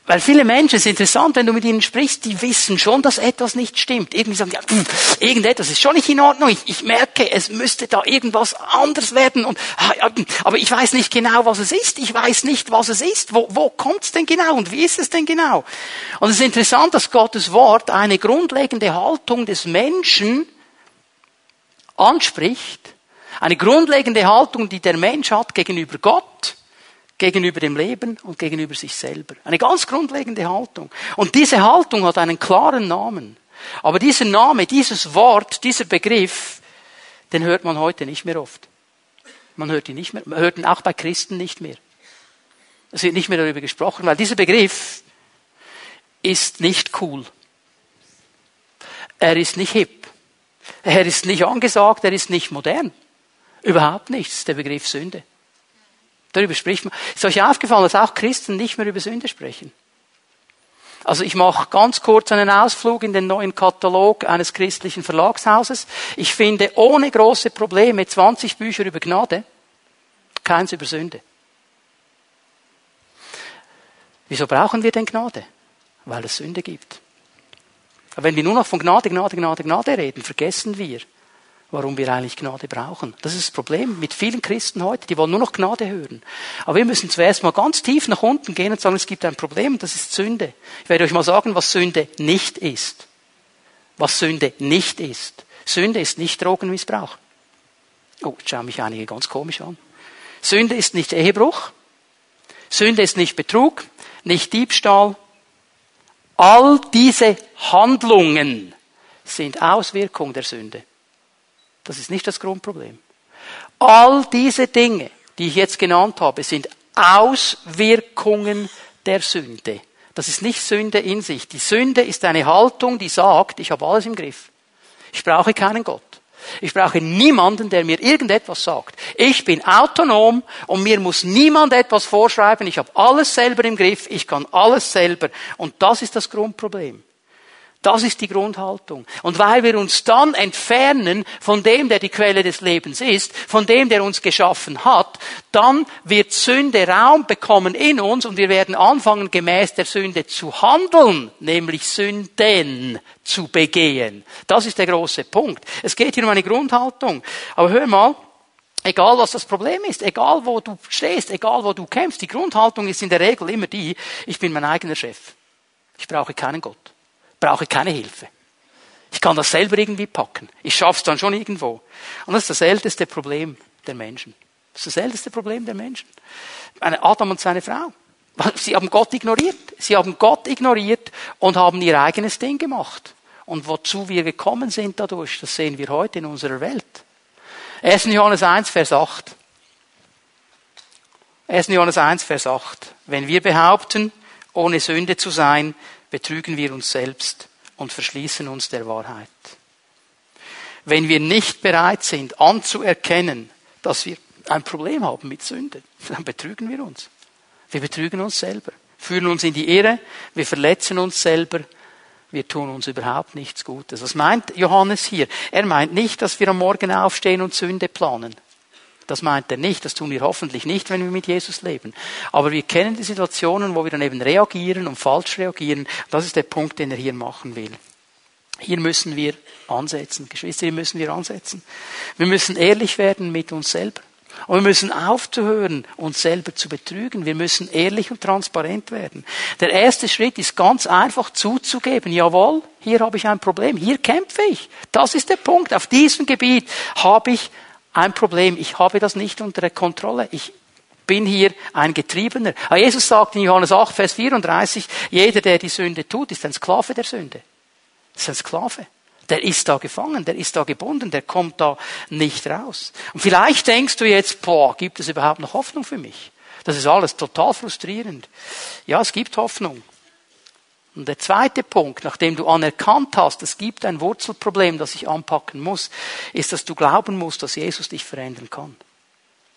Weil viele Menschen, es ist interessant, wenn du mit ihnen sprichst, die wissen schon, dass etwas nicht stimmt. Irgendwie sagen, ja, hm, irgendetwas ist schon nicht in Ordnung. Ich, ich merke, es müsste da irgendwas anders werden. Und, ah, aber ich weiß nicht genau, was es ist. Ich weiß nicht, was es ist. Wo, wo kommt es denn genau und wie ist es denn genau? Und es ist interessant, dass Gottes Wort eine grundlegende Haltung des Menschen anspricht. Eine grundlegende Haltung, die der Mensch hat gegenüber Gott gegenüber dem Leben und gegenüber sich selber. Eine ganz grundlegende Haltung. Und diese Haltung hat einen klaren Namen. Aber dieser Name, dieses Wort, dieser Begriff, den hört man heute nicht mehr oft. Man hört ihn nicht mehr, man hört ihn auch bei Christen nicht mehr. Es wird nicht mehr darüber gesprochen, weil dieser Begriff ist nicht cool. Er ist nicht hip. Er ist nicht angesagt, er ist nicht modern. Überhaupt nichts, der Begriff Sünde. Darüber spricht man. Ist euch aufgefallen, dass auch Christen nicht mehr über Sünde sprechen? Also ich mache ganz kurz einen Ausflug in den neuen Katalog eines christlichen Verlagshauses. Ich finde ohne große Probleme 20 Bücher über Gnade, keins über Sünde. Wieso brauchen wir denn Gnade? Weil es Sünde gibt. Aber wenn wir nur noch von Gnade, Gnade, Gnade, Gnade reden, vergessen wir, warum wir eigentlich Gnade brauchen. Das ist das Problem mit vielen Christen heute, die wollen nur noch Gnade hören. Aber wir müssen zuerst mal ganz tief nach unten gehen und sagen, es gibt ein Problem, das ist Sünde. Ich werde euch mal sagen, was Sünde nicht ist. Was Sünde nicht ist. Sünde ist nicht Drogenmissbrauch. Oh, jetzt schauen mich einige ganz komisch an. Sünde ist nicht Ehebruch. Sünde ist nicht Betrug, nicht Diebstahl. All diese Handlungen sind Auswirkung der Sünde. Das ist nicht das Grundproblem. All diese Dinge, die ich jetzt genannt habe, sind Auswirkungen der Sünde. Das ist nicht Sünde in sich. Die Sünde ist eine Haltung, die sagt, ich habe alles im Griff. Ich brauche keinen Gott. Ich brauche niemanden, der mir irgendetwas sagt. Ich bin autonom und mir muss niemand etwas vorschreiben. Ich habe alles selber im Griff. Ich kann alles selber. Und das ist das Grundproblem. Das ist die Grundhaltung. Und weil wir uns dann entfernen von dem, der die Quelle des Lebens ist, von dem, der uns geschaffen hat, dann wird Sünde Raum bekommen in uns und wir werden anfangen, gemäß der Sünde zu handeln, nämlich Sünden zu begehen. Das ist der große Punkt. Es geht hier um eine Grundhaltung. Aber hör mal, Egal was das Problem ist, egal wo du stehst, egal wo du kämpfst, die Grundhaltung ist in der Regel immer die, ich bin mein eigener Chef. Ich brauche keinen Gott brauche keine Hilfe. Ich kann das selber irgendwie packen. Ich schaff's dann schon irgendwo. Und das ist das älteste Problem der Menschen. Das ist das älteste Problem der Menschen. Adam und seine Frau. Sie haben Gott ignoriert. Sie haben Gott ignoriert und haben ihr eigenes Ding gemacht. Und wozu wir gekommen sind dadurch, das sehen wir heute in unserer Welt. 1. Johannes 1, Vers 8. 1. Johannes 1, Vers 8. Wenn wir behaupten, ohne Sünde zu sein, betrügen wir uns selbst und verschließen uns der Wahrheit. Wenn wir nicht bereit sind anzuerkennen, dass wir ein Problem haben mit Sünde, dann betrügen wir uns. Wir betrügen uns selber, führen uns in die Irre, wir verletzen uns selber, wir tun uns überhaupt nichts Gutes. Was meint Johannes hier? Er meint nicht, dass wir am Morgen aufstehen und Sünde planen. Das meint er nicht, das tun wir hoffentlich nicht, wenn wir mit Jesus leben. Aber wir kennen die Situationen, wo wir dann eben reagieren und falsch reagieren. Das ist der Punkt, den er hier machen will. Hier müssen wir ansetzen. Geschwister, hier müssen wir ansetzen. Wir müssen ehrlich werden mit uns selber. Und wir müssen aufzuhören, uns selber zu betrügen. Wir müssen ehrlich und transparent werden. Der erste Schritt ist ganz einfach zuzugeben, jawohl, hier habe ich ein Problem, hier kämpfe ich. Das ist der Punkt. Auf diesem Gebiet habe ich ein Problem, ich habe das nicht unter Kontrolle. Ich bin hier ein Getriebener. Aber Jesus sagt in Johannes 8, Vers 34, jeder, der die Sünde tut, ist ein Sklave der Sünde. Das ist ein Sklave. Der ist da gefangen, der ist da gebunden, der kommt da nicht raus. Und vielleicht denkst du jetzt, boah, gibt es überhaupt noch Hoffnung für mich? Das ist alles total frustrierend. Ja, es gibt Hoffnung. Und der zweite Punkt, nachdem du anerkannt hast, es gibt ein Wurzelproblem, das ich anpacken muss, ist, dass du glauben musst, dass Jesus dich verändern kann.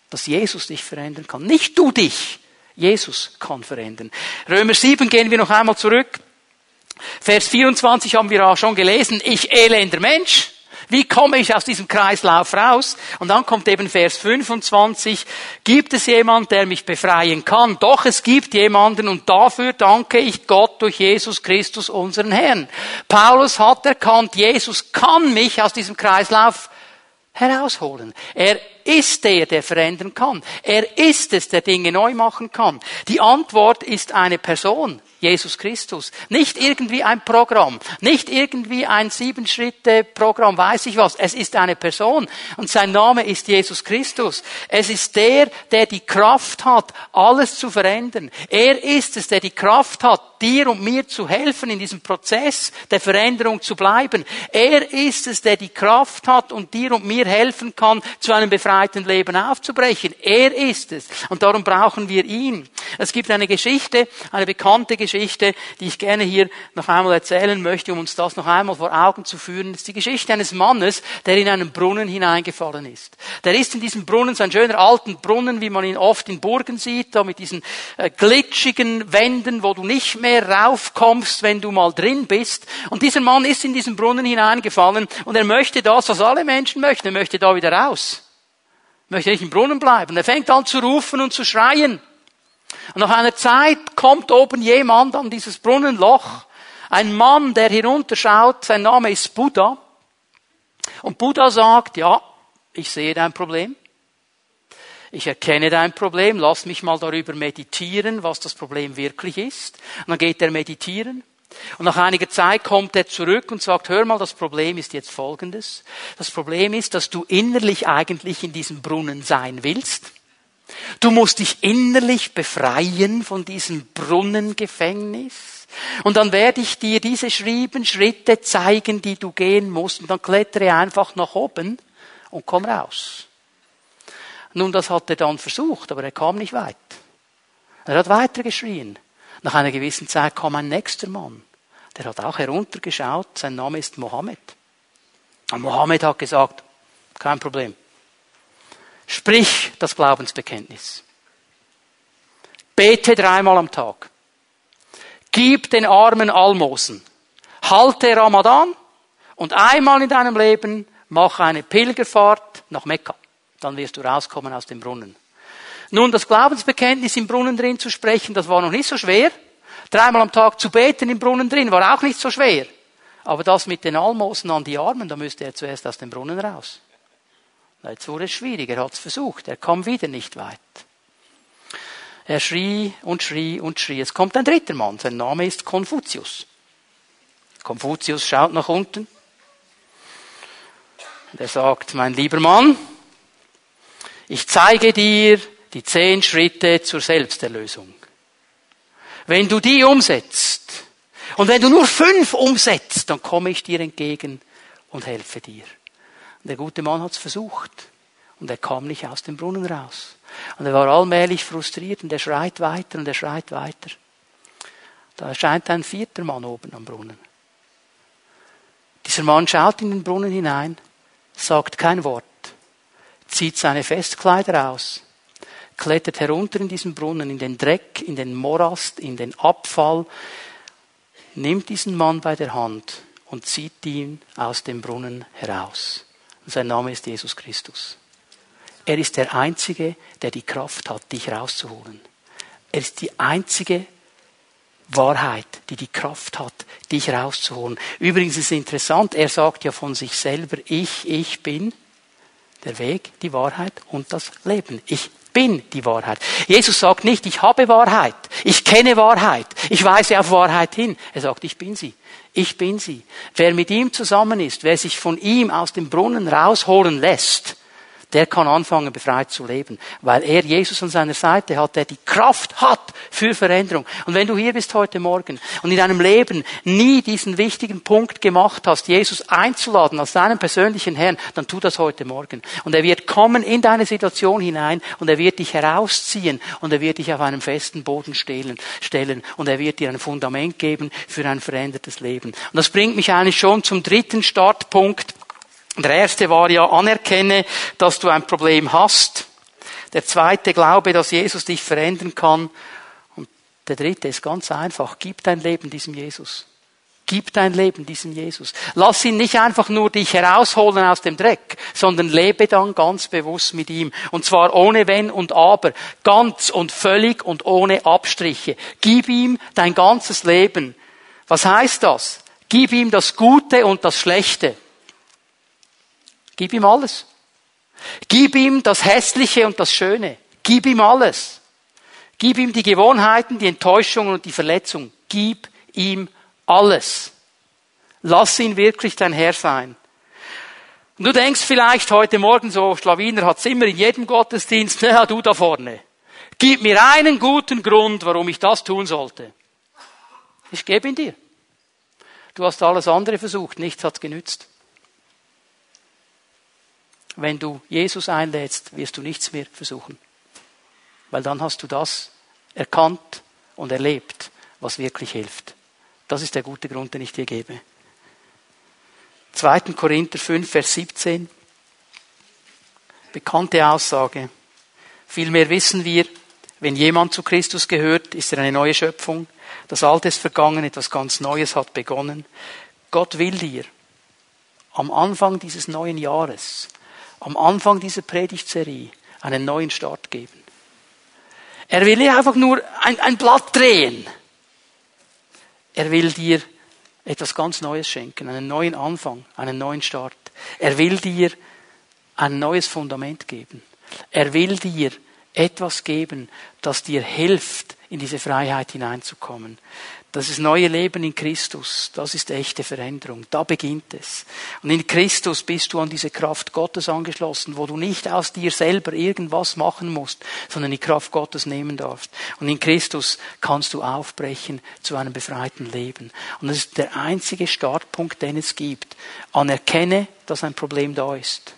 Dass Jesus dich verändern kann. Nicht du dich. Jesus kann verändern. Römer 7 gehen wir noch einmal zurück. Vers 24 haben wir auch schon gelesen. Ich elender Mensch. Wie komme ich aus diesem Kreislauf raus? Und dann kommt eben Vers 25. Gibt es jemand, der mich befreien kann? Doch es gibt jemanden und dafür danke ich Gott durch Jesus Christus, unseren Herrn. Paulus hat erkannt, Jesus kann mich aus diesem Kreislauf herausholen. Er ist der, der verändern kann. Er ist es, der Dinge neu machen kann. Die Antwort ist eine Person. Jesus Christus. Nicht irgendwie ein Programm, nicht irgendwie ein Sieben-Schritte-Programm, weiß ich was. Es ist eine Person und sein Name ist Jesus Christus. Es ist der, der die Kraft hat, alles zu verändern. Er ist es, der die Kraft hat, dir und mir zu helfen, in diesem Prozess der Veränderung zu bleiben. Er ist es, der die Kraft hat und dir und mir helfen kann, zu einem befreiten Leben aufzubrechen. Er ist es. Und darum brauchen wir ihn. Es gibt eine Geschichte, eine bekannte Geschichte, die ich gerne hier noch einmal erzählen möchte, um uns das noch einmal vor Augen zu führen. Das ist die Geschichte eines Mannes, der in einen Brunnen hineingefallen ist. Der ist in diesem Brunnen, so ein schöner alten Brunnen, wie man ihn oft in Burgen sieht, da mit diesen äh, glitschigen Wänden, wo du nicht mehr raufkommst, wenn du mal drin bist. Und dieser Mann ist in diesen Brunnen hineingefallen und er möchte das, was alle Menschen möchten. Er möchte da wieder raus. Er möchte nicht im Brunnen bleiben. Er fängt an zu rufen und zu schreien. Und nach einer Zeit kommt oben jemand an dieses Brunnenloch, ein Mann, der hinunterschaut, sein Name ist Buddha. Und Buddha sagt, ja, ich sehe dein Problem. Ich erkenne dein Problem, lass mich mal darüber meditieren, was das Problem wirklich ist. Und dann geht er meditieren. Und nach einiger Zeit kommt er zurück und sagt, hör mal, das Problem ist jetzt folgendes. Das Problem ist, dass du innerlich eigentlich in diesem Brunnen sein willst. Du musst dich innerlich befreien von diesem Brunnengefängnis. Und dann werde ich dir diese schrieben Schritte zeigen, die du gehen musst. Und dann klettere einfach nach oben und komm raus. Nun, das hat er dann versucht, aber er kam nicht weit. Er hat weiter geschrien. Nach einer gewissen Zeit kam ein nächster Mann. Der hat auch heruntergeschaut. Sein Name ist Mohammed. Und Mohammed hat gesagt, kein Problem. Sprich das Glaubensbekenntnis. Bete dreimal am Tag. Gib den Armen Almosen. halte Ramadan und einmal in deinem Leben mach eine Pilgerfahrt nach Mekka. Dann wirst du rauskommen aus dem Brunnen. Nun, das Glaubensbekenntnis im Brunnen drin zu sprechen, das war noch nicht so schwer. Dreimal am Tag zu beten im Brunnen drin war auch nicht so schwer. Aber das mit den Almosen an die Armen, da müsste er zuerst aus dem Brunnen raus. Jetzt wurde es schwierig. Er hat es versucht. Er kam wieder nicht weit. Er schrie und schrie und schrie. Es kommt ein dritter Mann. Sein Name ist Konfuzius. Konfuzius schaut nach unten. Und er sagt, mein lieber Mann, ich zeige dir die zehn Schritte zur Selbsterlösung. Wenn du die umsetzt und wenn du nur fünf umsetzt, dann komme ich dir entgegen und helfe dir. Und der gute Mann hat es versucht und er kam nicht aus dem Brunnen raus. Und er war allmählich frustriert und er schreit weiter und er schreit weiter. Da erscheint ein vierter Mann oben am Brunnen. Dieser Mann schaut in den Brunnen hinein, sagt kein Wort, zieht seine Festkleider aus klettert herunter in diesen Brunnen, in den Dreck, in den Morast, in den Abfall, nimmt diesen Mann bei der Hand und zieht ihn aus dem Brunnen heraus. Und sein Name ist Jesus Christus. Er ist der Einzige, der die Kraft hat, dich rauszuholen. Er ist die einzige Wahrheit, die die Kraft hat, dich rauszuholen. Übrigens ist es interessant, er sagt ja von sich selber, ich, ich bin der Weg, die Wahrheit und das Leben. Ich bin die Wahrheit. Jesus sagt nicht, ich habe Wahrheit, ich kenne Wahrheit, ich weise auf Wahrheit hin. Er sagt, ich bin sie. Ich bin sie. Wer mit ihm zusammen ist, wer sich von ihm aus dem Brunnen rausholen lässt, der kann anfangen, befreit zu leben. Weil er Jesus an seiner Seite hat, der die Kraft hat für Veränderung. Und wenn du hier bist heute Morgen und in deinem Leben nie diesen wichtigen Punkt gemacht hast, Jesus einzuladen als deinen persönlichen Herrn, dann tu das heute Morgen. Und er wird kommen in deine Situation hinein und er wird dich herausziehen und er wird dich auf einem festen Boden stellen, stellen und er wird dir ein Fundament geben für ein verändertes Leben. Und das bringt mich eigentlich schon zum dritten Startpunkt der erste war ja, anerkenne, dass du ein Problem hast. Der zweite, glaube, dass Jesus dich verändern kann. Und der dritte ist ganz einfach, gib dein Leben diesem Jesus. Gib dein Leben diesem Jesus. Lass ihn nicht einfach nur dich herausholen aus dem Dreck, sondern lebe dann ganz bewusst mit ihm. Und zwar ohne Wenn und Aber. Ganz und völlig und ohne Abstriche. Gib ihm dein ganzes Leben. Was heißt das? Gib ihm das Gute und das Schlechte. Gib ihm alles. Gib ihm das Hässliche und das Schöne. Gib ihm alles. Gib ihm die Gewohnheiten, die Enttäuschungen und die Verletzung. Gib ihm alles. Lass ihn wirklich dein Herr sein. Und du denkst vielleicht heute Morgen so, Schlawiner hat's immer in jedem Gottesdienst, na, du da vorne. Gib mir einen guten Grund, warum ich das tun sollte. Ich gebe ihn dir. Du hast alles andere versucht, nichts hat genützt wenn du Jesus einlädst, wirst du nichts mehr versuchen. Weil dann hast du das erkannt und erlebt, was wirklich hilft. Das ist der gute Grund, den ich dir gebe. 2. Korinther 5, Vers 17. Bekannte Aussage. Vielmehr wissen wir, wenn jemand zu Christus gehört, ist er eine neue Schöpfung. Das Alte ist vergangen, etwas ganz Neues hat begonnen. Gott will dir am Anfang dieses neuen Jahres am Anfang dieser Predigtserie einen neuen Start geben. Er will nicht einfach nur ein, ein Blatt drehen. Er will dir etwas ganz Neues schenken, einen neuen Anfang, einen neuen Start. Er will dir ein neues Fundament geben. Er will dir etwas geben, das dir hilft, in diese Freiheit hineinzukommen. Das ist neue Leben in Christus. Das ist echte Veränderung. Da beginnt es. Und in Christus bist du an diese Kraft Gottes angeschlossen, wo du nicht aus dir selber irgendwas machen musst, sondern die Kraft Gottes nehmen darfst. Und in Christus kannst du aufbrechen zu einem befreiten Leben. Und das ist der einzige Startpunkt, den es gibt. Anerkenne, dass ein Problem da ist.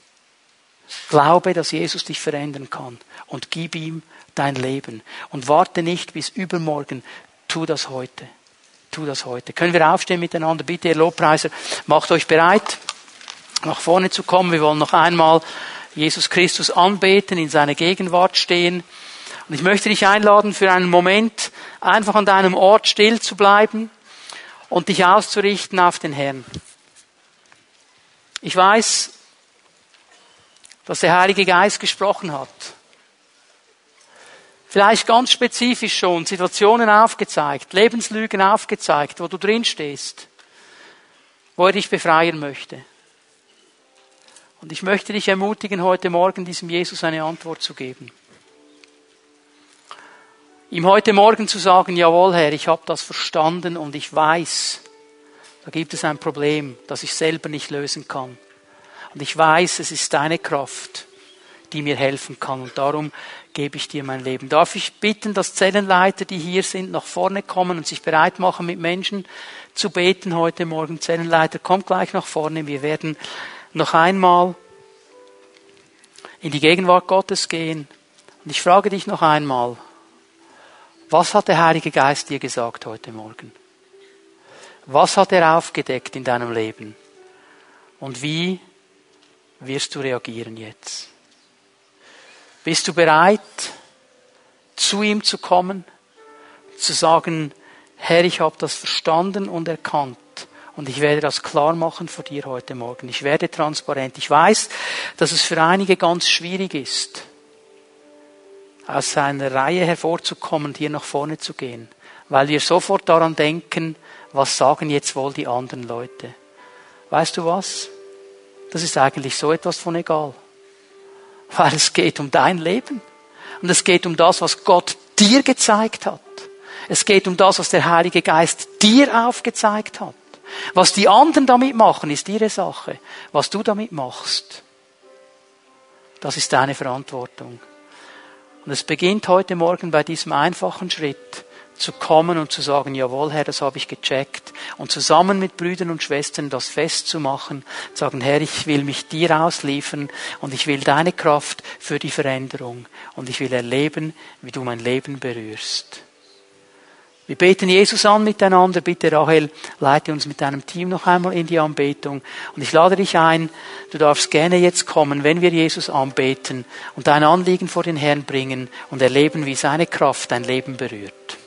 Glaube, dass Jesus dich verändern kann und gib ihm dein Leben. Und warte nicht bis übermorgen. Tu das heute tu das heute. Können wir aufstehen miteinander? Bitte, ihr Lobpreiser, macht euch bereit, nach vorne zu kommen. Wir wollen noch einmal Jesus Christus anbeten, in seiner Gegenwart stehen. Und ich möchte dich einladen, für einen Moment einfach an deinem Ort still zu bleiben. und dich auszurichten auf den Herrn. Ich weiß, dass der Heilige Geist gesprochen hat. Vielleicht ganz spezifisch schon Situationen aufgezeigt, Lebenslügen aufgezeigt, wo du drin stehst, wo er dich befreien möchte. Und ich möchte dich ermutigen, heute Morgen diesem Jesus eine Antwort zu geben. Ihm heute Morgen zu sagen, jawohl Herr, ich habe das verstanden und ich weiß, da gibt es ein Problem, das ich selber nicht lösen kann. Und ich weiß, es ist deine Kraft, die mir helfen kann. Und darum gebe ich dir mein Leben. Darf ich bitten, dass Zellenleiter, die hier sind, nach vorne kommen und sich bereit machen, mit Menschen zu beten heute Morgen. Zellenleiter, kommt gleich nach vorne. Wir werden noch einmal in die Gegenwart Gottes gehen. Und ich frage dich noch einmal, was hat der Heilige Geist dir gesagt heute Morgen? Was hat er aufgedeckt in deinem Leben? Und wie wirst du reagieren jetzt? Bist du bereit, zu ihm zu kommen, zu sagen, Herr, ich habe das verstanden und erkannt und ich werde das klar machen vor dir heute Morgen. Ich werde transparent. Ich weiß, dass es für einige ganz schwierig ist, aus seiner Reihe hervorzukommen hier nach vorne zu gehen, weil wir sofort daran denken, was sagen jetzt wohl die anderen Leute. Weißt du was? Das ist eigentlich so etwas von egal. Weil es geht um dein Leben. Und es geht um das, was Gott dir gezeigt hat. Es geht um das, was der Heilige Geist dir aufgezeigt hat. Was die anderen damit machen, ist ihre Sache. Was du damit machst, das ist deine Verantwortung. Und es beginnt heute Morgen bei diesem einfachen Schritt zu kommen und zu sagen, jawohl Herr, das habe ich gecheckt. Und zusammen mit Brüdern und Schwestern das festzumachen, sagen, Herr, ich will mich dir ausliefern und ich will deine Kraft für die Veränderung und ich will erleben, wie du mein Leben berührst. Wir beten Jesus an miteinander. Bitte, Rahel, leite uns mit deinem Team noch einmal in die Anbetung. Und ich lade dich ein, du darfst gerne jetzt kommen, wenn wir Jesus anbeten und dein Anliegen vor den Herrn bringen und erleben, wie seine Kraft dein Leben berührt.